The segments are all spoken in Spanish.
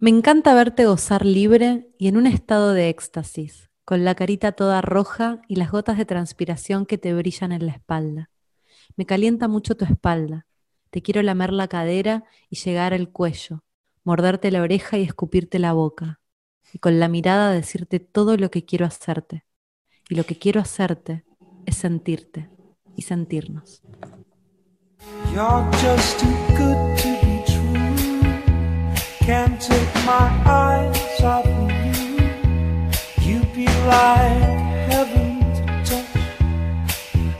Me encanta verte gozar libre y en un estado de éxtasis, con la carita toda roja y las gotas de transpiración que te brillan en la espalda. Me calienta mucho tu espalda. Te quiero lamer la cadera y llegar al cuello, morderte la oreja y escupirte la boca, y con la mirada decirte todo lo que quiero hacerte. Y lo que quiero hacerte es sentirte y sentirnos. Can't take my eyes off of you. You be like heaven to touch.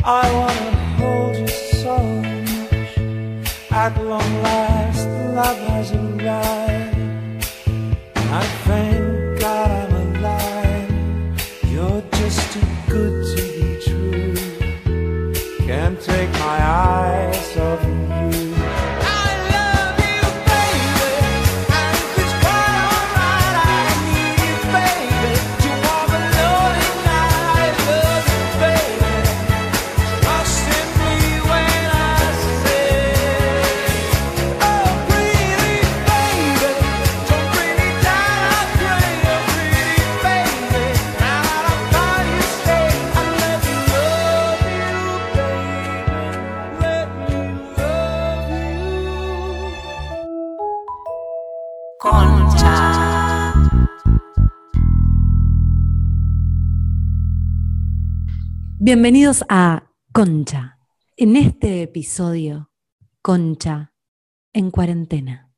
I wanna hold you so much. At long last, love has arrived. I thank Bienvenidos a Concha. En este episodio, Concha en cuarentena.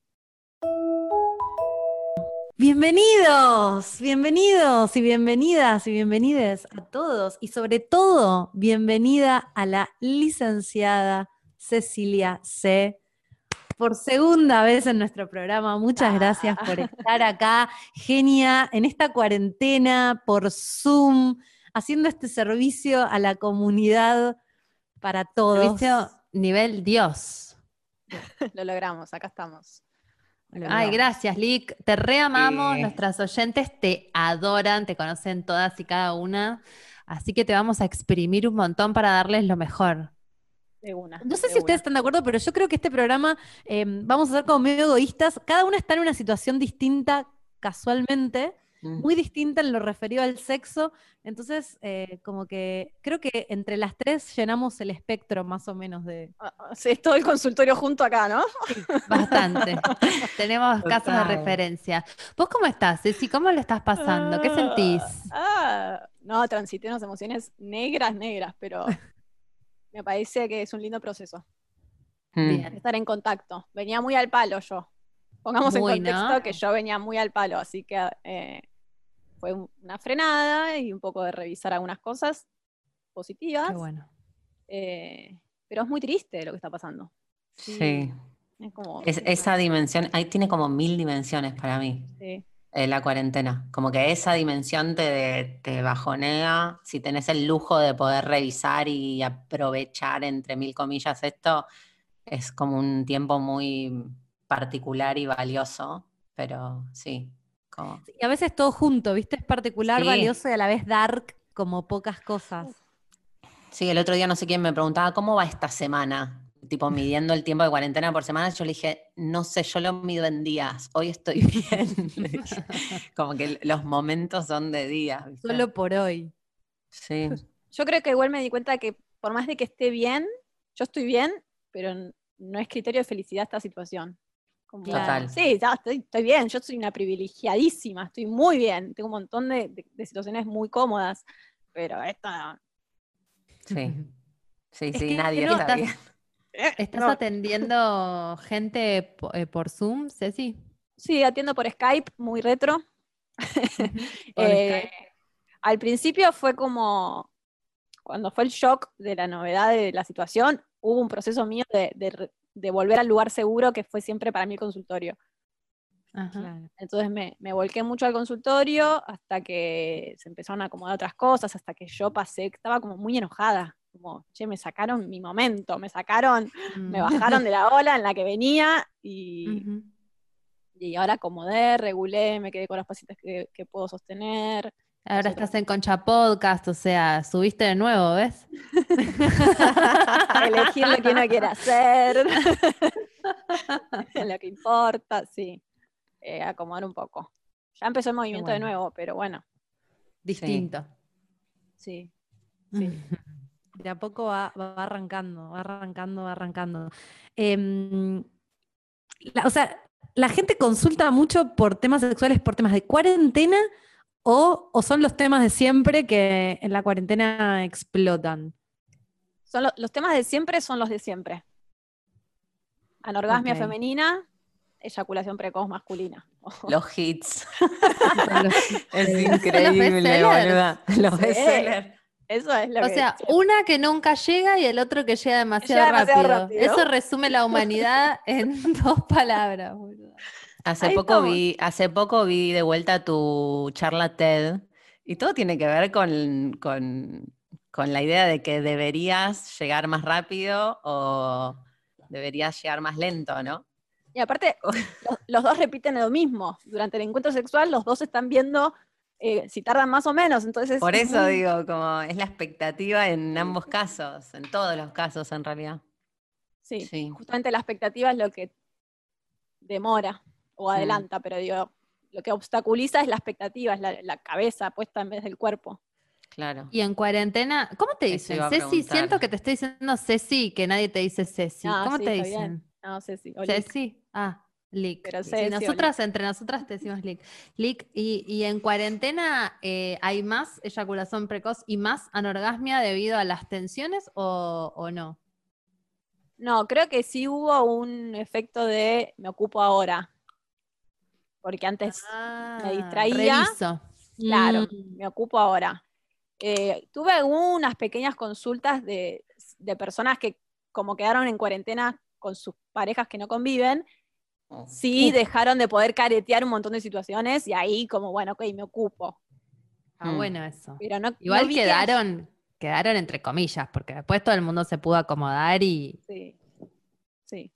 Bienvenidos, bienvenidos y bienvenidas y bienvenides a todos y sobre todo bienvenida a la licenciada Cecilia C. Por segunda vez en nuestro programa, muchas gracias por estar acá, genia, en esta cuarentena por Zoom, haciendo este servicio a la comunidad para todos. Servicio nivel Dios. Lo logramos, acá estamos. Ay, gracias, Lick. Te reamamos, Sí. nuestras oyentes te adoran, te conocen todas y cada una. Así que te vamos a exprimir un montón para darles lo mejor. De una. No sé de si ustedes están de acuerdo, pero yo creo que este programa eh, vamos a ser como medio egoístas. Cada una está en una situación distinta casualmente. Muy distinta en lo referido al sexo. Entonces, eh, como que creo que entre las tres llenamos el espectro más o menos de... Ah, ah, Sí, es todo el consultorio junto acá, ¿no? Bastante. Tenemos casos de Total. referencia. ¿Vos cómo estás, Ceci? ¿Cómo lo estás pasando? ¿Qué sentís? Ah, no, transité unas emociones negras, negras, pero me parece que es un lindo proceso. Mm. Bien. Estar en contacto. Venía muy al palo yo. Pongamos Muy, en contexto ¿no? que yo venía muy al palo, así que eh, fue un- una frenada y un poco de revisar algunas cosas positivas. Qué bueno. eh, pero es muy triste lo que está pasando. Sí. Es como. Es- esa dimensión, ahí tiene como mil dimensiones para mí, sí. eh, la cuarentena. Como que esa dimensión te, te bajonea. Si tenés el lujo de poder revisar y aprovechar, entre mil comillas, esto, es como un tiempo muy particular y valioso. Pero sí, como. Y a veces todo junto, ¿viste? Es particular, Sí. valioso y a la vez dark, como pocas cosas. Sí, el otro día no sé quién me preguntaba, ¿cómo va esta semana? Tipo, midiendo el tiempo de cuarentena por semana, yo le dije, no sé, yo lo mido en días, hoy estoy bien. Como que los momentos son de días. ¿viste? Solo por hoy. Sí, Yo creo que igual me di cuenta que por más de que esté bien, yo estoy bien, pero no es criterio de felicidad esta situación. Como, Total. Sí, ya estoy, estoy bien, yo soy una privilegiadísima, estoy muy bien, tengo un montón de, de- de situaciones muy cómodas, pero esta... sí. Sí, Es sí, que nadie no, está estás- bien. ¿Estás no. atendiendo gente eh, por Zoom, Ceci? Sí, atiendo por Skype, muy retro. Por Eh, Skype. al principio fue como, cuando fue el shock de la novedad de la situación, hubo un proceso mío de, de volver al lugar seguro que fue siempre para mí el consultorio. Ajá. Entonces me, me volqué mucho al consultorio hasta que se empezaron a acomodar otras cosas, hasta que yo pasé, estaba como muy enojada, como, che, me sacaron mi momento, me sacaron, me Mm. bajaron de la ola en la que venía y, Ujú. y ahora acomodé, regulé, me quedé con los pacientes que, que puedo sostener. Ahora Nosotros- estás en Concha Podcast, o sea, subiste de nuevo, ¿ves? Elegir lo que uno quiere hacer, lo que importa, sí. eh, acomodar un poco. Ya empezó el movimiento de nuevo, pero bueno, Distinto. sí. De a poco va, va arrancando, va arrancando, va arrancando. Em, la- o sea, la gente consulta mucho por temas sexuales, por temas de cuarentena, o, o son los temas de siempre que en la cuarentena explotan. Son lo- los temas de siempre son los de siempre. Anorgasmia femenina, eyaculación precoz masculina. Los hits. Es increíble, boluda. Los Sí. bestsellers. Eso es lo O que sea, una que nunca llega y el otro que llega demasiado, Llega demasiado rápido. rápido. Eso resume la humanidad en dos palabras, boludo. Hace Ahí poco estamos. vi, hace poco vi de vuelta tu charla TED y todo tiene que ver con, con, con la idea de que deberías llegar más rápido o deberías llegar más lento, ¿no? Y aparte, los, los dos repiten lo mismo. Durante el encuentro sexual, los dos están viendo eh, si tardan más o menos. Entonces, Por es eso muy- digo, como es la expectativa en ambos casos, en todos los casos en realidad. Sí, Sí. justamente la expectativa es lo que demora o adelanta, pero digo, lo que obstaculiza es la expectativa, es la, la cabeza puesta en vez del cuerpo. Claro. Y en cuarentena, ¿cómo te dicen? Ceci, preguntar. siento que te estoy diciendo Ceci, que nadie te dice Ceci. ¿Cómo sí, te dicen? bien. No si. Ceci. Ah, Lick. Pero Sí, Ceci nosotras, entre nosotras te decimos Lick. Lick, y, y en cuarentena eh, hay más eyaculación precoz y más anorgasmia debido a las tensiones o, o no? No, creo que sí hubo un efecto de me ocupo ahora. Porque antes, Ah, distraía. reviso. claro, Mm. me ocupo ahora. Eh, tuve algunas pequeñas consultas de, de personas que como quedaron en cuarentena con sus parejas que no conviven, Oh. sí dejaron de poder caretear un montón de situaciones y ahí como, bueno, ok, me ocupo. Ah, Mm. bueno eso. Pero no, Igual no que- quedaron, quedaron entre comillas, porque después todo el mundo se pudo acomodar y Sí, sí.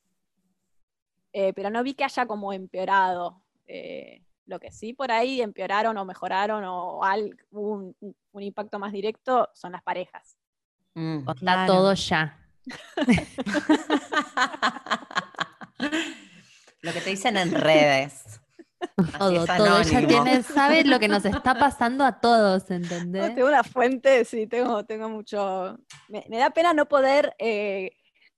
Eh, pero no vi que haya como empeorado. Eh, lo que sí por ahí empeoraron o mejoraron o al- hubo un, impacto más directo son las parejas. Mm. o está Claro. todo ya. Lo que te dicen en redes. Así Todo, todo. Ella tiene, sabe lo que nos está pasando a todos, No, ¿entendés? tengo una fuente, sí, tengo, tengo mucho. Me, me da pena no poder, eh,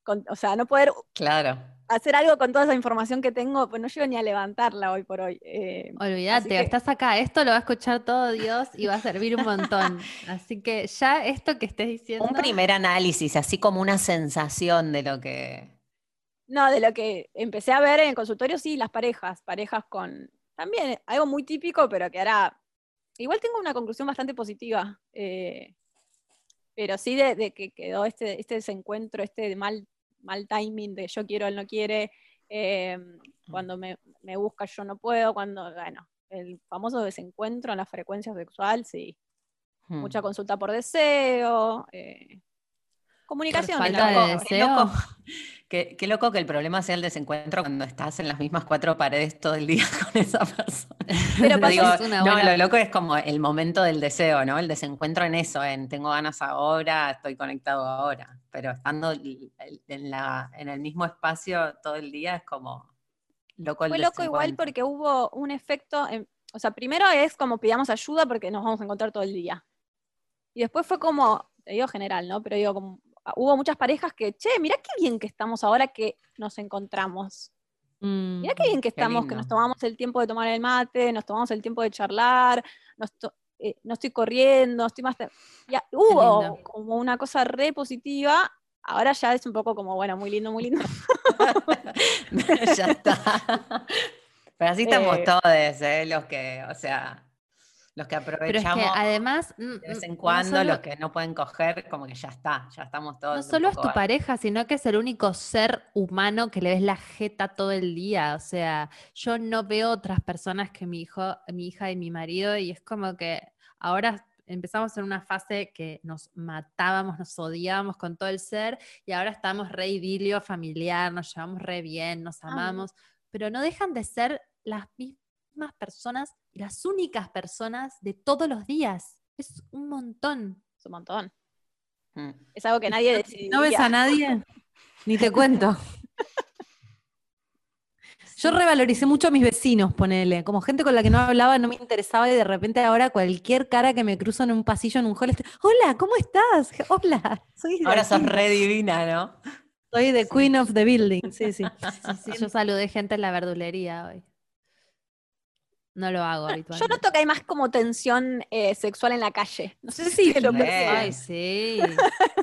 con- o sea, no poder Claro. Hacer algo con toda esa información que tengo, pues no llego ni a levantarla hoy por hoy. Eh, Olvídate, que- estás acá, esto lo va a escuchar todo Dios y va a servir un montón. Así que ya esto que estés diciendo. Un primer análisis, así como una sensación de lo que. No, de lo que empecé a ver en el consultorio, sí, las parejas, parejas con, también algo muy típico, pero que ahora, igual tengo una conclusión bastante positiva, eh, pero sí de, de que quedó este, este desencuentro, este mal, mal timing de yo quiero, él no quiere, eh, cuando me, me busca yo no puedo, cuando, bueno, el famoso desencuentro en la frecuencia sexual, sí, Hmm. mucha consulta por deseo, eh, comunicación. falta de Qué deseo. loco, qué, qué loco que el problema sea el desencuentro cuando estás en las mismas cuatro paredes todo el día con esa persona. Pero digo, es una no, buena- lo loco es como el momento del deseo, ¿no? El desencuentro en eso, en tengo ganas ahora, estoy conectado ahora. Pero estando en, la, en el mismo espacio todo el día es como loco el Fue loco igual porque hubo un efecto, en- o sea, primero es como pidamos ayuda porque nos vamos a encontrar todo el día. Y después fue como, te digo general, ¿no? Pero digo, como, hubo muchas parejas que, che, mirá qué bien que estamos ahora que nos encontramos. Mm. Mirá qué bien que Qué estamos, que nos tomamos el tiempo de tomar el mate, nos tomamos el tiempo de charlar, nos eh, no estoy corriendo, estoy más... Ya, hubo como una cosa re positiva, ahora ya es un poco como, bueno, muy lindo, muy lindo. ya está. Pero así estamos Eh, todos, ¿eh? Los que, o sea, los que Pero es que aprovechamos además. mm, de vez mm, en no cuando, solo- los que no pueden coger, como que ya está, ya estamos todos. No solo es tu pareja, sino que es el único ser humano que le ves la jeta todo el día. O sea, yo no veo otras personas que mi hijo, mi hija y mi marido, y es como que ahora empezamos en una fase que nos matábamos, nos odiábamos con todo el ser, y ahora estamos re idilio familiar, nos llevamos re bien, nos Ah. amamos, pero no dejan de ser las mismas personas y las únicas personas de todos los días. Es un montón. Es un montón. Mm. Es algo que nadie decidiría. ¿No ves a nadie? Ni te cuento. Yo revaloricé mucho a mis vecinos, ponele, como gente con la que no hablaba, no me interesaba y de repente ahora cualquier cara que me cruzo en un pasillo, en un hall, estoy, hola, ¿cómo estás? Hola, soy de Ahora aquí. sos re divina, ¿no? Soy the queen of the building, sí, sí. Sí, yo saludé gente en la verdulería hoy. No lo hago Yo habitualmente. noto que hay más como tensión eh, sexual en la calle. No sé si lo re. perciben. Ay, sí.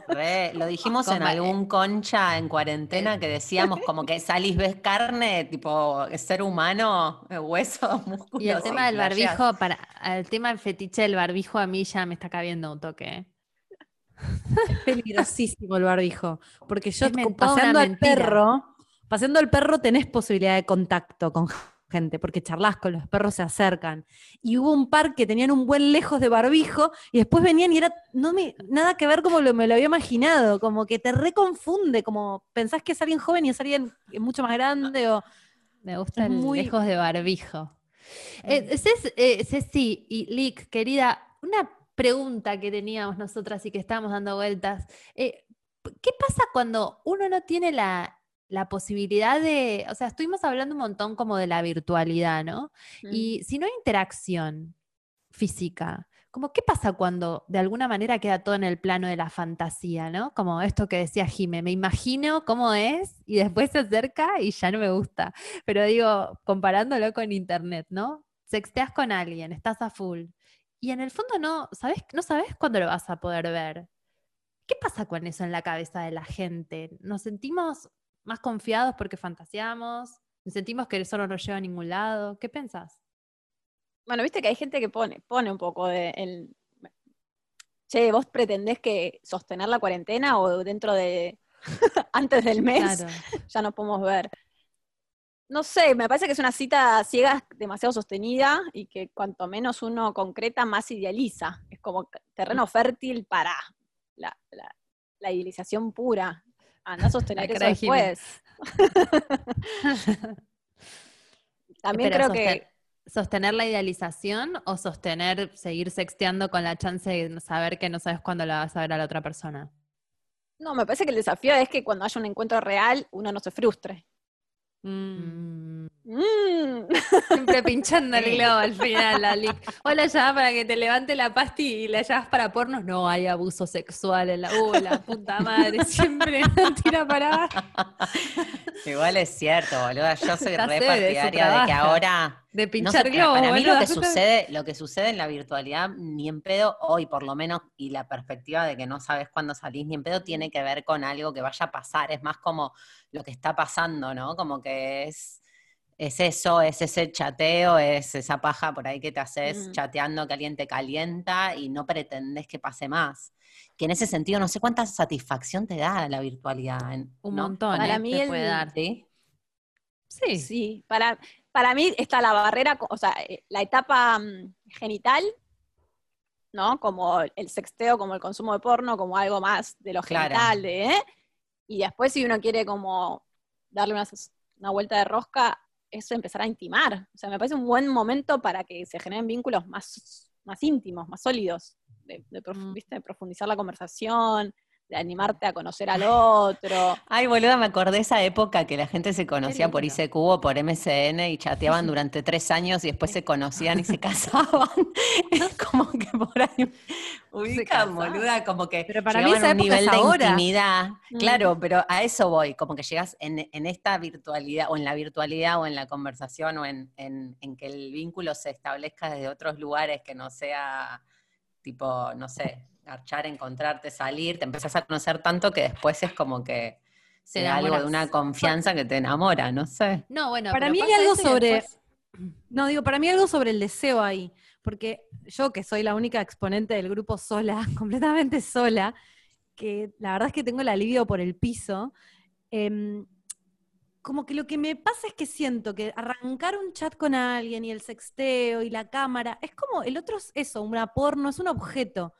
Re, lo dijimos en algún concha en cuarentena que decíamos como que salís, ves carne, tipo ser humano, eh, hueso, músculo. Y el tema del barbijo, para, el tema del fetiche del barbijo a mí ya me está cabiendo un toque. Es peligrosísimo el barbijo, porque yo paseando al perro, paseando al perro tenés posibilidad de contacto con gente, porque charlas con los perros se acercan. Y hubo un par que tenían un buen lejos de barbijo y después venían y era no me, nada que ver como lo, me lo había imaginado, como que te reconfunde, como pensás que es alguien joven y es alguien mucho más grande o Me gusta el muy- lejos de barbijo. Eh, Ces- eh, Ceci y Lick, querida, una pregunta que teníamos nosotras y que estábamos dando vueltas. Eh, ¿Qué pasa cuando uno no tiene la, la posibilidad de, o sea, estuvimos hablando un montón como de la virtualidad, ¿no? Mm. Y si no hay interacción física, como qué pasa cuando de alguna manera queda todo en el plano de la fantasía, ¿no? Como esto que decía Jime, me imagino cómo es y después se acerca y ya no me gusta. Pero digo, comparándolo con internet, ¿no? Sexteas con alguien, estás a full. Y en el fondo no, ¿sabes? No sabes cuándo lo vas a poder ver. ¿Qué pasa con eso en la cabeza de la gente? ¿Nos sentimos más confiados porque fantaseamos? ¿Nos sentimos que eso no nos lleva a ningún lado? ¿Qué pensás? Bueno, viste que hay gente que pone, pone un poco de el, che, vos pretendés que sostener la cuarentena o dentro de antes del mes Claro. ya nos podemos ver. No sé, me parece que es una cita ciega demasiado sostenida y que cuanto menos uno concreta, más idealiza. Es como terreno fértil para la, la- la idealización pura. Anda a sostener eso después. También Pero creo que sosten- ¿Sostener la idealización o sostener seguir sexteando con la chance de saber que no sabes cuándo la vas a ver a la otra persona? No, me parece que el desafío es que cuando haya un encuentro real, uno no se frustre. Mm, Mm. Siempre pinchando el globo al final, la Lick. O la llamas para que te levante la pasti y la llamas para pornos. No, hay abuso sexual en la. ¡Uh, la puta madre! Siempre la tira para abajo. Igual es cierto, boluda. Yo soy Ya re de partidaria de que ahora. De no pinchar sé, globos. para mí lo que sucede, lo que sucede en la virtualidad, ni en pedo, hoy por lo menos, y la perspectiva de que no sabes cuándo salís, ni en pedo tiene que ver con algo que vaya a pasar. Es más como lo que está pasando, ¿no? Como que es. Es eso, es ese chateo, es esa paja por ahí que te haces Mm. chateando que alguien te calienta y no pretendes que pase más. Que en ese sentido no sé cuánta satisfacción te da la virtualidad. Un montón. Para eh, mí te el- puede dar. ¿Sí? Sí. Sí, para, para mí está la barrera, o sea, eh, la etapa mm, genital, ¿no? Como el sexteo, como el consumo de porno, como algo más de lo Claro. genital, de, ¿eh? Y después si uno quiere como darle una, una vuelta de rosca, es empezar a intimar. O sea, me parece un buen momento para que se generen vínculos más, más íntimos, más sólidos, de, de prof- Mm. ¿viste? de profundizar la conversación, de animarte a conocer al otro. Ay, boluda, me acordé esa época que la gente se conocía por. ICQ o por MSN y chateaban durante tres años y después se conocían y se casaban. Es como que por ahí ubican, boluda, como que Pero para mí a esa un nivel de ahora. intimidad. Mm. Claro, pero a eso voy, como que llegas en, en esta virtualidad, o en la virtualidad, o en la conversación, o en, en- en que el vínculo se establezca desde otros lugares que no sea tipo, no sé, garchar, encontrarte, salir, te empezás a conocer tanto que después es como que se da algo de una confianza que te enamora, no sé. No, bueno, Para mí hay algo sobre- después- No, digo, para mí algo sobre el deseo ahí, porque yo que soy la única exponente del grupo sola, completamente sola, que la verdad es que tengo el alivio por el piso, em, como que lo que me pasa es que siento que arrancar un chat con alguien y el sexteo y la cámara, es como, el otro es eso, una porno, es un objeto.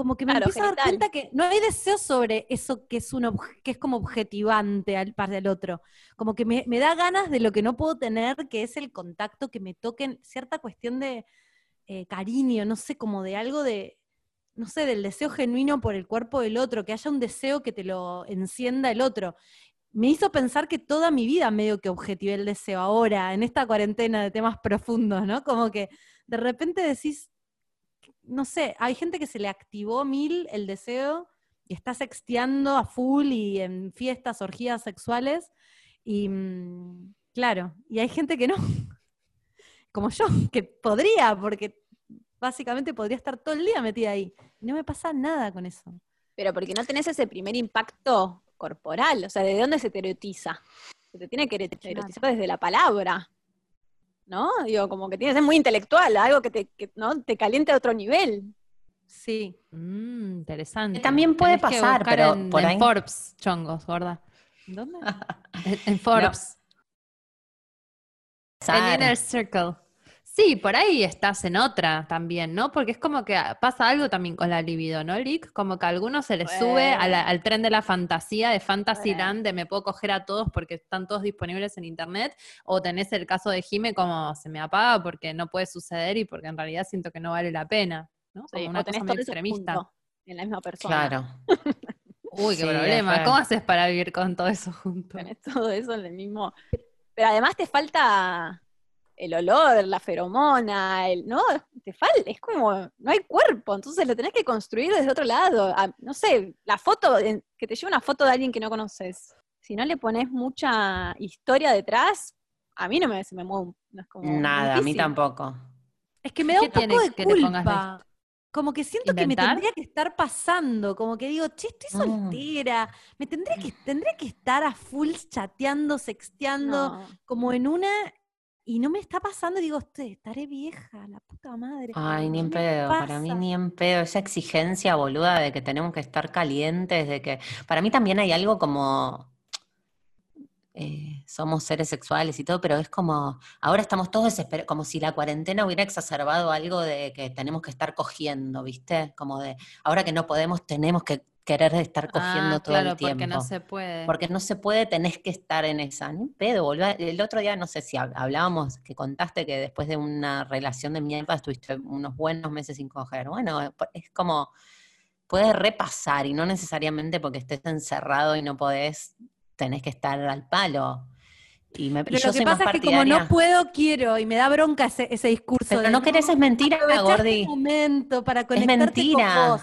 Como que me Claro, empiezo a dar cuenta que no hay deseo sobre eso que es un que es como objetivante al par del otro. Como que me, me da ganas de lo que no puedo tener, que es el contacto, que me toquen cierta cuestión de eh, cariño, no sé, como de algo de, no sé, del deseo genuino por el cuerpo del otro, que haya un deseo que te lo encienda el otro. me hizo pensar que toda mi vida medio que objetivé el deseo ahora, en esta cuarentena de temas profundos, ¿no? Como que de repente decís, no sé, hay gente que se le activó mil el deseo y está sexteando a full y en fiestas, orgías sexuales, y mm, claro, y hay gente que no, como yo, que podría, porque básicamente podría estar todo el día metida ahí. Y no me pasa nada con eso. Pero porque no tenés ese primer impacto corporal, o sea, ¿de dónde se te erotiza? Se te tiene que erotizar desde la palabra, ¿no? Digo, como que tienes que ser muy intelectual, algo que te, que, ¿no? te caliente a otro nivel. Sí. Mm, interesante. También puede Tenés pasar, pero en, por en ahí- Forbes, chongos, gorda. ¿Dónde? En, en Forbes. El Pasar. Inner Circle. Sí, por ahí estás en otra también, ¿no? Porque es como que pasa algo también con la libido, ¿no, Lick? Como que a algunos se les sube a la- al tren de la fantasía, de Fantasyland, de me puedo coger a todos porque están todos disponibles en internet, o tenés el caso de Jime como se me apaga porque no puede suceder y porque en realidad siento que no vale la pena, ¿no? Como Sí, una cosa todo muy extremista. en la misma persona. Claro. Uy, qué Sí, problema. ¿Cómo haces para vivir con todo eso junto? Tenés todo eso en el mismo. Pero además te falta el olor, la feromona, el, ¿no? Te falta, es como, no hay cuerpo, entonces lo tenés que construir desde otro lado. Ah, no sé, la foto, en- que te lleve una foto de alguien que no conoces. Si no le pones mucha historia detrás, a mí no me, se me mueve, no es como Nada, a mí tampoco. Es que me da ¿Qué un poco de que te pongas culpa. Como que siento que me tendría que estar pasando, como que digo, che, estoy Mm. soltera, me tendría que, tendría que estar a full chateando, sexteando, No. como en una, y no me está pasando, digo, "Este, estaré vieja, la puta madre. Ay, ni en ¿Qué me pedo, para mí ni en pedo. Esa exigencia boluda de que tenemos que estar calientes, de que. Para mí también hay algo como. eh, somos seres sexuales y todo, pero es como. Ahora estamos todos desesperados, como si la cuarentena hubiera exacerbado algo de que tenemos que estar cogiendo, ¿viste? Como de. Ahora que no podemos, tenemos que querer estar cogiendo Ah, todo claro, el tiempo. porque no se puede. Porque no se puede, tenés que estar en esa. Ni un pedo, boludo. El otro día, no sé si hab- hablábamos, que contaste que después de una relación de mierda estuviste unos buenos meses sin coger. Bueno, es como, puedes repasar y no necesariamente porque estés encerrado y no podés, tenés que estar al palo. Y, me, y Pero yo lo que pasa es que como no puedo, quiero, y me da bronca ese, ese discurso. Pero de, no querés, es mentira, Gordi. momento para Es mentira. con vos.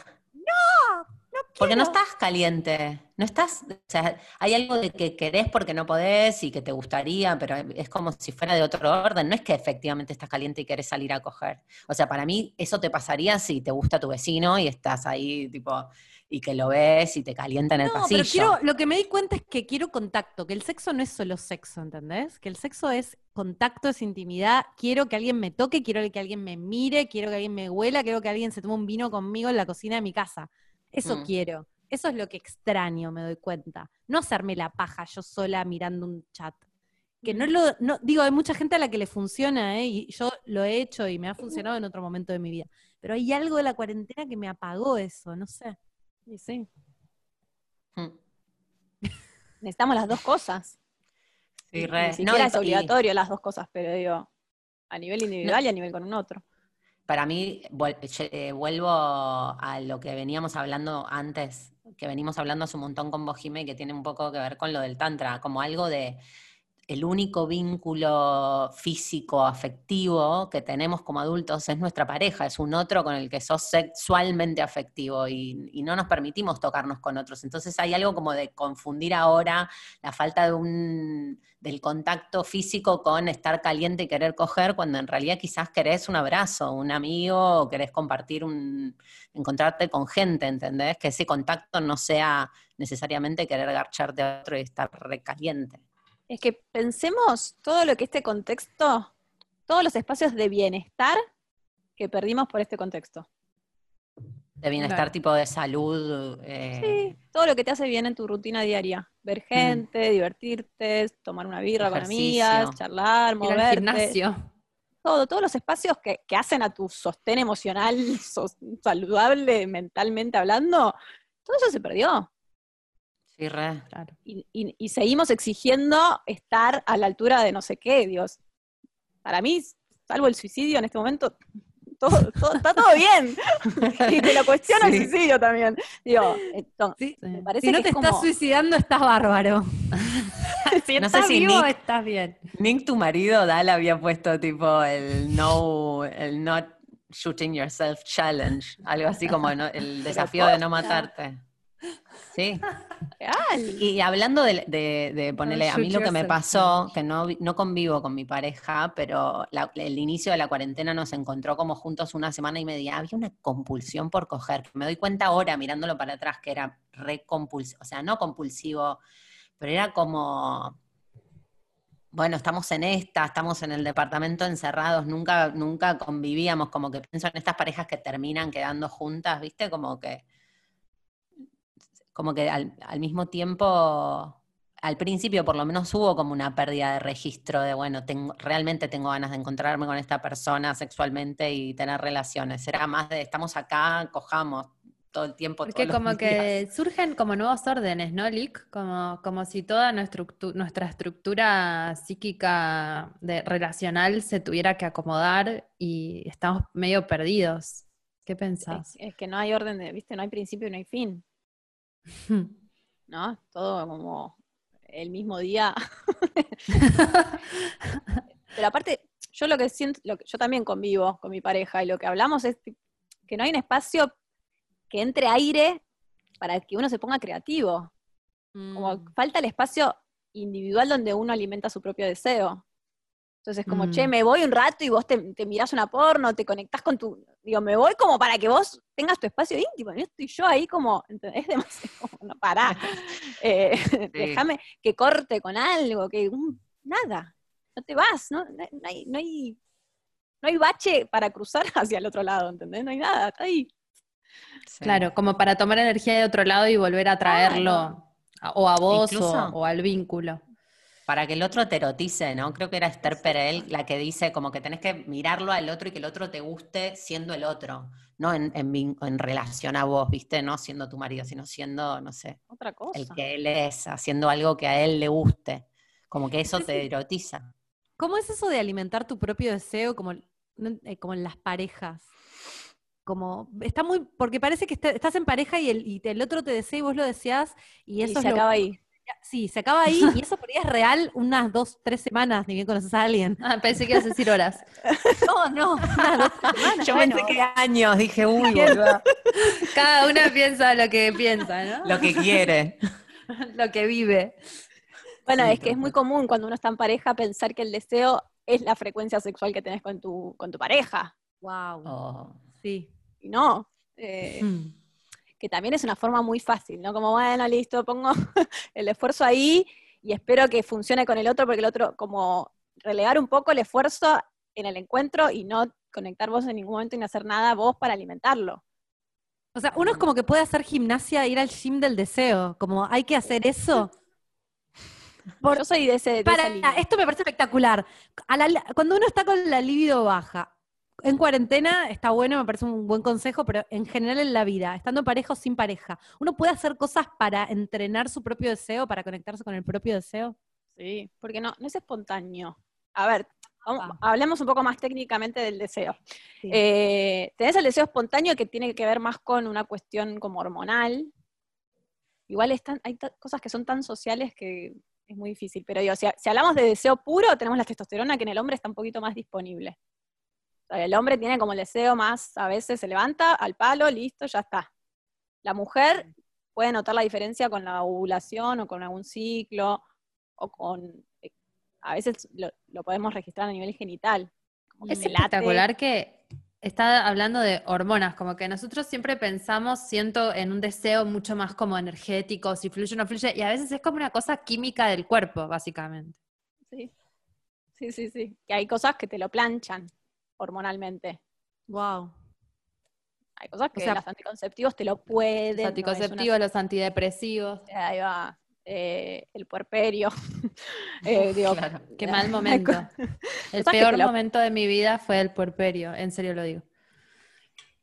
Porque no estás caliente, no estás, o sea, hay algo de que querés porque no podés y que te gustaría, pero es como si fuera de otro orden, no es que efectivamente estás caliente y querés salir a coger. O sea, para mí eso te pasaría si te gusta tu vecino y estás ahí, tipo, y que lo ves y te calienta en el No, pasillo. pero quiero, lo que me di cuenta es que quiero contacto, que el sexo no es solo sexo, ¿entendés? Que el sexo es contacto, es intimidad. Quiero que alguien me toque, quiero que alguien me mire, quiero que alguien me huela, quiero que alguien se tome un vino conmigo en la cocina de mi casa. Eso Mm. quiero. Eso es lo que extraño, me doy cuenta. No hacerme la paja yo sola mirando un chat. Que no lo, no, digo, hay mucha gente a la que le funciona, ¿eh? y yo lo he hecho y me ha funcionado en otro momento de mi vida. Pero hay algo de la cuarentena que me apagó eso, no sé. Y sí, Mm. necesitamos las dos cosas. Sí, Ni re. No, siquiera y- es y- obligatorio las dos cosas, pero digo, a nivel individual y a nivel con un otro. Para mí, eh, vuelvo a lo que veníamos hablando antes, que venimos hablando hace un montón con vos, Jime, que tiene un poco que ver con lo del Tantra, como algo de el único vínculo físico, afectivo que tenemos como adultos es nuestra pareja, es un otro con el que sos sexualmente afectivo y, no nos permitimos tocarnos con otros. Entonces hay algo como de confundir ahora la falta de un, del contacto físico con estar caliente y querer coger, cuando en realidad quizás querés un abrazo, un amigo, o querés compartir un, encontrarte con gente, ¿entendés? Que ese contacto no sea necesariamente querer garcharte a otro y estar recaliente. Es que pensemos todo lo que este contexto, todos los espacios de bienestar que perdimos por este contexto. De bienestar Claro. tipo de salud. eh, Sí, todo lo que te hace bien en tu rutina diaria. Ver gente, divertirte, tomar una birra con Ejercicio. amigas, charlar, Ir al moverte. gimnasio. Todo, todos los espacios que, que hacen a tu sostén emocional saludable, mentalmente hablando, todo eso se perdió. Sí, re. Claro. Y, y- y seguimos exigiendo estar a la altura de no sé qué, Dios. Para mí, salvo el suicidio en este momento, todo, todo- está todo bien. Y te lo cuestiono el suicidio también. Digo, Sí. me parece Si no que te es estás como- suicidando, estás bárbaro. si No sé estás si vivo, Nick- estás bien. Nick, tu marido, Dal, había puesto tipo el no, el not shooting yourself challenge, algo así como no- el desafío de no matarte. Sí. real. Y hablando de, de, de ponerle, a mí lo que me pasó, que no, no convivo con mi pareja, pero la- el inicio de la cuarentena nos encontró como juntos una semana y media. Había una compulsión por coger, que me doy cuenta ahora mirándolo para atrás que era re compulsivo, o sea, no compulsivo, pero era como, bueno, estamos en esta, estamos en el departamento encerrados, nunca, nunca convivíamos, como que pienso en estas parejas que terminan quedando juntas, ¿viste? Como que como que al, al mismo tiempo, al principio por lo menos hubo como una pérdida de registro de, bueno, tengo, realmente tengo ganas de encontrarme con esta persona sexualmente y tener relaciones. Era más de, estamos acá, cojamos todo el tiempo. Porque todos los como días. que surgen como nuevos órdenes, ¿no, Lick? Como, como si toda nuestra, nuestra estructura psíquica de, relacional se tuviera que acomodar y estamos medio perdidos. ¿Qué pensás? Es, es que no hay orden de, viste, no hay principio y no hay fin, ¿no? Todo como el mismo día. Pero aparte, yo lo que siento, lo que, yo también convivo con mi pareja y lo que hablamos es que no hay un espacio que entre aire para que uno se ponga creativo. Como Mm. falta el espacio individual donde uno alimenta su propio deseo. Entonces, como, Mm. che, me voy un rato y vos te, te mirás una porno, te conectás con tu. Digo, me voy como para que vos tengas tu espacio íntimo. Y no estoy yo ahí como. Es demasiado. como, no, pará. Eh, Déjame que corte con algo, que. nada. No te vas, ¿no? No, no hay, no, hay, no hay bache para cruzar hacia el otro lado, ¿entendés? No hay nada, está ahí. Sí. Claro, como para tomar energía de otro lado y volver a traerlo a- o a vos o al vínculo. Para que el otro te erotice, ¿no? Creo que era Esther Perel la que dice como que tenés que mirarlo al otro y que el otro te guste siendo el otro, no en, en relación a vos, ¿viste? No siendo tu marido, sino siendo, no sé, Otra cosa. el que él es, haciendo algo que a él le guste. Como que eso te erotiza. ¿Cómo es eso de alimentar tu propio deseo como, eh, como en las parejas? Como, está muy, porque parece que está- estás en pareja y el, y el otro te desea y vos lo deseas y y eso es se lo- acaba ahí. Sí, se acaba ahí y eso por ahí es real unas dos, tres semanas, ni bien conoces a alguien. Ah, pensé que ibas a decir horas. No, no, unas dos semanas. Yo bueno. pensé que años, dije, uy, boluda, Cada una piensa lo que piensa, ¿no? lo que quiere. lo que vive. Bueno, Sí, es que es muy común cuando uno está en pareja pensar que el deseo es la frecuencia sexual que tenés con tu, con tu pareja. Wow. Oh. Sí. Y no. eh, Mm. Que también es una forma muy fácil, ¿no? Como, bueno, listo, pongo el esfuerzo ahí y espero que funcione con el otro, porque el otro, como relegar un poco el esfuerzo en el encuentro y no conectar vos en ningún momento y no hacer nada vos para alimentarlo. O sea, uno es como que puede hacer gimnasia, ir al gym del deseo, como hay que hacer eso. Yo soy de ese. de Para, esa línea. esto me parece espectacular. A la- cuando uno está con la libido baja, en cuarentena está bueno, me parece un buen consejo, pero en general en la vida, estando pareja o sin pareja, ¿uno puede hacer cosas para entrenar su propio deseo, para conectarse con el propio deseo? Sí, porque no, no es espontáneo. A ver, vamos- Ah. hablemos un poco más técnicamente del deseo. Sí. Eh, tenés el deseo espontáneo que tiene que ver más con una cuestión como hormonal. Igual están, hay cosas que son tan sociales que es muy difícil. Pero digo, si, si hablamos de deseo puro, tenemos la testosterona que en el hombre está un poquito más disponible. El hombre tiene como el deseo más, a veces se levanta al palo, listo, ya está. La mujer puede notar la diferencia con la ovulación o con algún ciclo, o con, eh, a veces lo, lo podemos registrar a nivel genital. Como Es late. espectacular que está hablando de hormonas, como que nosotros siempre pensamos, siento, en un deseo mucho más como energético, si fluye o no fluye, y a veces es como una cosa química del cuerpo, básicamente. Sí. sí, sí, sí. Que hay cosas que te lo planchan hormonalmente. Wow. Hay cosas que sea, los anticonceptivos te lo pueden. Los no anticonceptivos, los antidepresivos. ahí va. eh, el puerperio. Eh, digo, Claro. Qué mal momento. El peor lo- momento de mi vida fue el puerperio, en serio lo digo.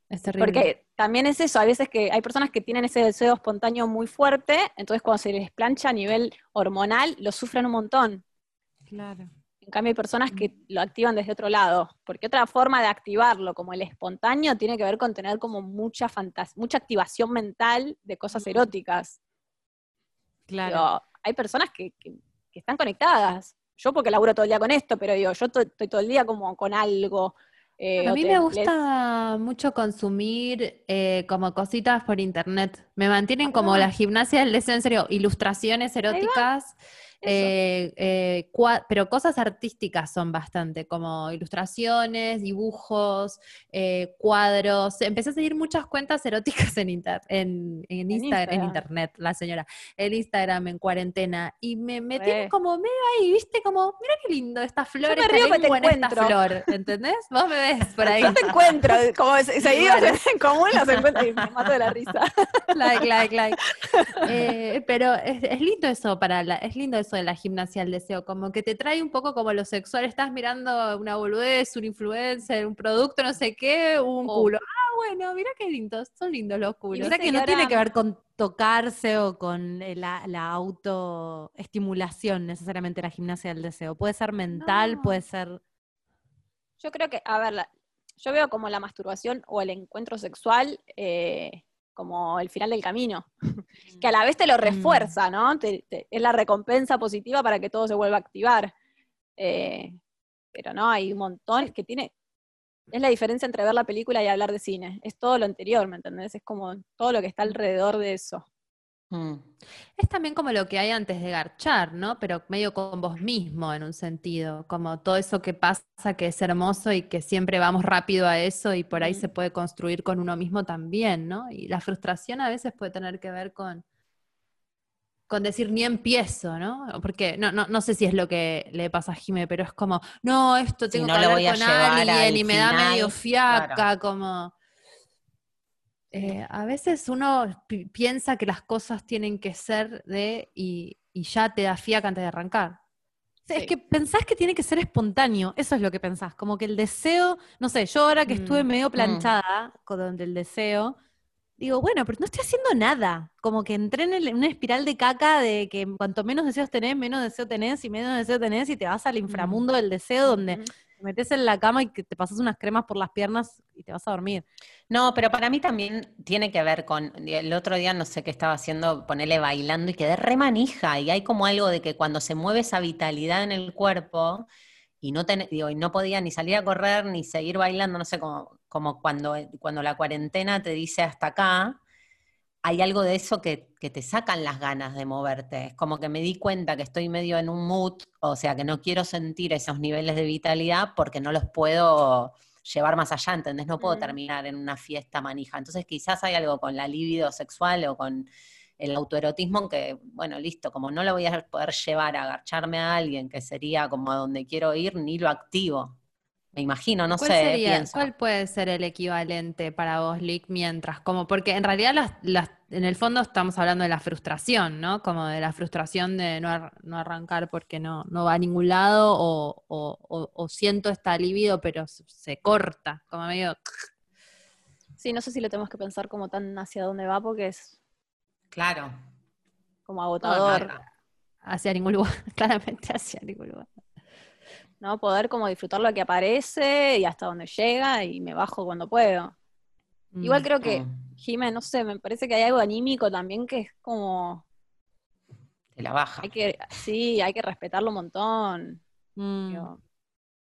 Es terrible. Porque también es eso, hay veces que hay personas que tienen ese deseo espontáneo muy fuerte, entonces cuando se les plancha a nivel hormonal, lo sufren un montón. Claro. En cambio, hay personas que lo activan desde otro lado, porque otra forma de activarlo, como el espontáneo, tiene que ver con tener como mucha fantas mucha activación mental de cosas eróticas. Claro. Digo, hay personas que, que- que están conectadas. Yo porque laburo todo el día con esto, pero digo, yo to- estoy todo el día como con algo. eh, A mí me gusta mucho consumir eh, como cositas por internet. Me mantienen como Ah. la gimnasia del deseo, en serio, ilustraciones eróticas, eh, eh, pero cosas artísticas son bastante, como ilustraciones, dibujos, eh, cuadros. Empecé a seguir muchas cuentas eróticas en, inter- en, en, Insta- en Instagram. internet, la señora, en Instagram en cuarentena. Y me, me Re. tienen como medio ahí, viste, como, mira qué lindo esta flor, esta río te lengua en esta flor, ¿entendés? Vos me ves por ahí. Yo te encuentro, como se- seguidos Claro. en común los encuentro y me mato de la risa. like, like, like. Pero es, es lindo eso para la, es lindo eso de la gimnasia del deseo, como que te trae un poco como lo sexual, estás mirando una boludez, un influencer, un producto, no sé qué, un Oh. culo. Ah, bueno, mira qué lindos, son lindos los O culos. sea viste que que no tiene que ver con tocarse o con eh, la, la autoestimulación necesariamente la gimnasia del deseo. Puede ser mental, No. puede ser. Yo creo que, a ver, la- yo veo como la masturbación o el encuentro sexual eh, como el final del camino, que a la vez te lo refuerza, ¿no? Te- te- es la recompensa positiva para que todo se vuelva a activar. Eh, pero no, hay un montón que tiene... Es la diferencia entre ver la película y hablar de cine. Es todo lo anterior, ¿me entendés? Es como todo lo que está alrededor de eso. Mm. Es también como lo que hay antes de garchar, ¿no? Pero medio con vos mismo en un sentido, como todo eso que pasa que es hermoso y que siempre vamos rápido a eso y por ahí Mm. se puede construir con uno mismo también, ¿no? Y la frustración a veces puede tener que ver con, con decir ni empiezo, ¿no? Porque no, no, no sé si es lo que le pasa a Jime, pero es como, no, esto Si tengo no que hablar con alguien al y me da medio fiaca, claro. como... Eh, a veces uno pi- piensa que las cosas tienen que ser de y, y ya te da fiaca antes de arrancar. Sí, Es que pensás que tiene que ser espontáneo, eso es lo que pensás, como que el deseo, no sé, yo ahora que estuve Mm, medio mm. planchada con el deseo, digo, bueno, pero no estoy haciendo nada, como que entré en, el- en una espiral de caca de que cuanto menos deseos tenés, menos deseo tenés y menos deseo tenés y te vas al inframundo del deseo donde. Te metes en la cama y que te pasas unas cremas por las piernas y te vas a dormir. No, pero para mí también tiene que ver con, el otro día no sé qué estaba haciendo, ponerle bailando y quedé re manija y hay como algo de que cuando se mueve esa vitalidad en el cuerpo y no, ten- digo, y no podía ni salir a correr ni seguir bailando, no sé, como, como cuando, cuando la cuarentena te dice hasta acá, hay algo de eso que, que te sacan las ganas de moverte. Es como que me di cuenta que estoy medio en un mood, o sea, que no quiero sentir esos niveles de vitalidad porque no los puedo llevar más allá, ¿entendés? No puedo terminar en una fiesta manija. Entonces quizás hay algo con la libido sexual o con el autoerotismo que, bueno, listo, como no lo voy a poder llevar a agacharme a alguien, que sería como a donde quiero ir, ni lo activo. Me imagino, no ¿Cuál sé, sería- pienso. ¿Cuál puede ser el equivalente para vos, Lick, mientras? Como, porque en realidad las, las- en el fondo estamos hablando de la frustración, ¿no? Como de la frustración de no, ar- no arrancar porque no, no va a ningún lado o, o- o- o siento esta libido pero se, se corta, como medio... Sí, no sé si lo tenemos que pensar como tan hacia dónde va porque es Claro. como agotador. hacia ningún lugar, claramente hacia ningún lugar. ¿No? Poder como disfrutar lo que aparece y hasta donde llega y me bajo cuando puedo. Igual Mm. creo que, Mm, Jimé, no sé, me parece que hay algo anímico también que es como, te la baja. hay que, sí, hay que respetarlo un montón. Mm. Digo,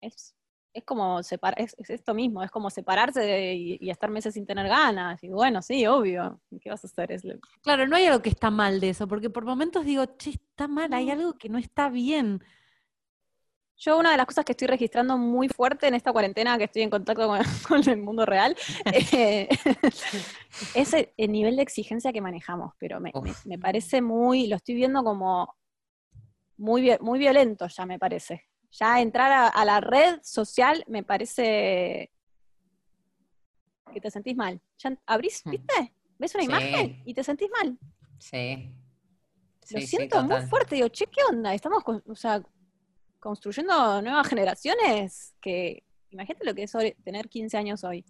es, es como separ, es, es esto mismo, es como separarse de- y, y estar meses sin tener ganas. Y bueno, sí, obvio. ¿Qué vas a hacer? Es lo- Claro, no hay algo que está mal de eso, porque por momentos digo, che, está mal, hay algo que no está bien. Yo una de las cosas que estoy registrando muy fuerte en esta cuarentena que estoy en contacto con, con el mundo real eh, es el, el nivel de exigencia que manejamos, pero me, me- Uf. me parece muy, lo estoy viendo como muy, muy violento ya me parece. Ya entrar a, a la red social me parece que te sentís mal. Ya abrís, Hmm. ¿viste? ¿Ves una Sí. imagen y te sentís mal? Sí. Lo sí, siento muy fuerte. Digo, che, ¿qué onda? Estamos, con- o sea, construyendo nuevas generaciones que, imagínate lo que es hoy- tener 15 años hoy.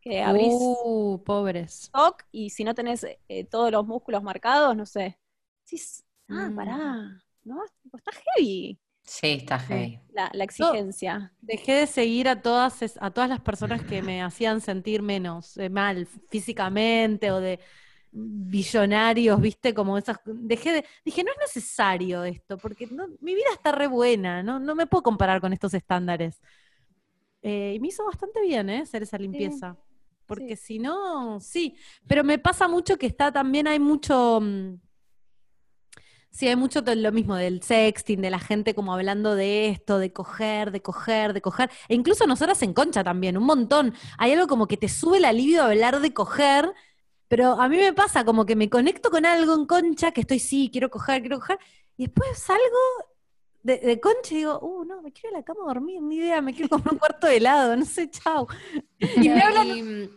Que abrís Uh, pobres. Y si no tenés eh, todos los músculos marcados, no sé. Decís, ah, Mm. pará, ¿no? Está heavy. Sí, está heavy. la, la exigencia. Dejé de seguir a todas, es- a todas las personas que me hacían sentir menos eh, mal físicamente o de billonarios, viste, como esas. Dejé de, dije, no es necesario esto, porque no- mi vida está re buena, no, no me puedo comparar con estos estándares. Eh, y me hizo bastante bien, ¿eh? Hacer esa limpieza. Porque si no, sí. Pero me pasa mucho que está también, hay mucho. mm, Sí, hay mucho lo mismo del sexting, de la gente como hablando de esto, de coger, de coger, de coger. E incluso nosotras en concha también, un montón. Hay algo como que te sube el alivio hablar de coger, pero a mí me pasa como que me conecto con algo en concha, que estoy, sí, quiero coger, quiero coger, y después salgo de, de concha y digo, uh, no, me quiero ir a la cama a dormir, ni idea, me quiero comprar un cuarto de helado, no sé, chau. Y me hablan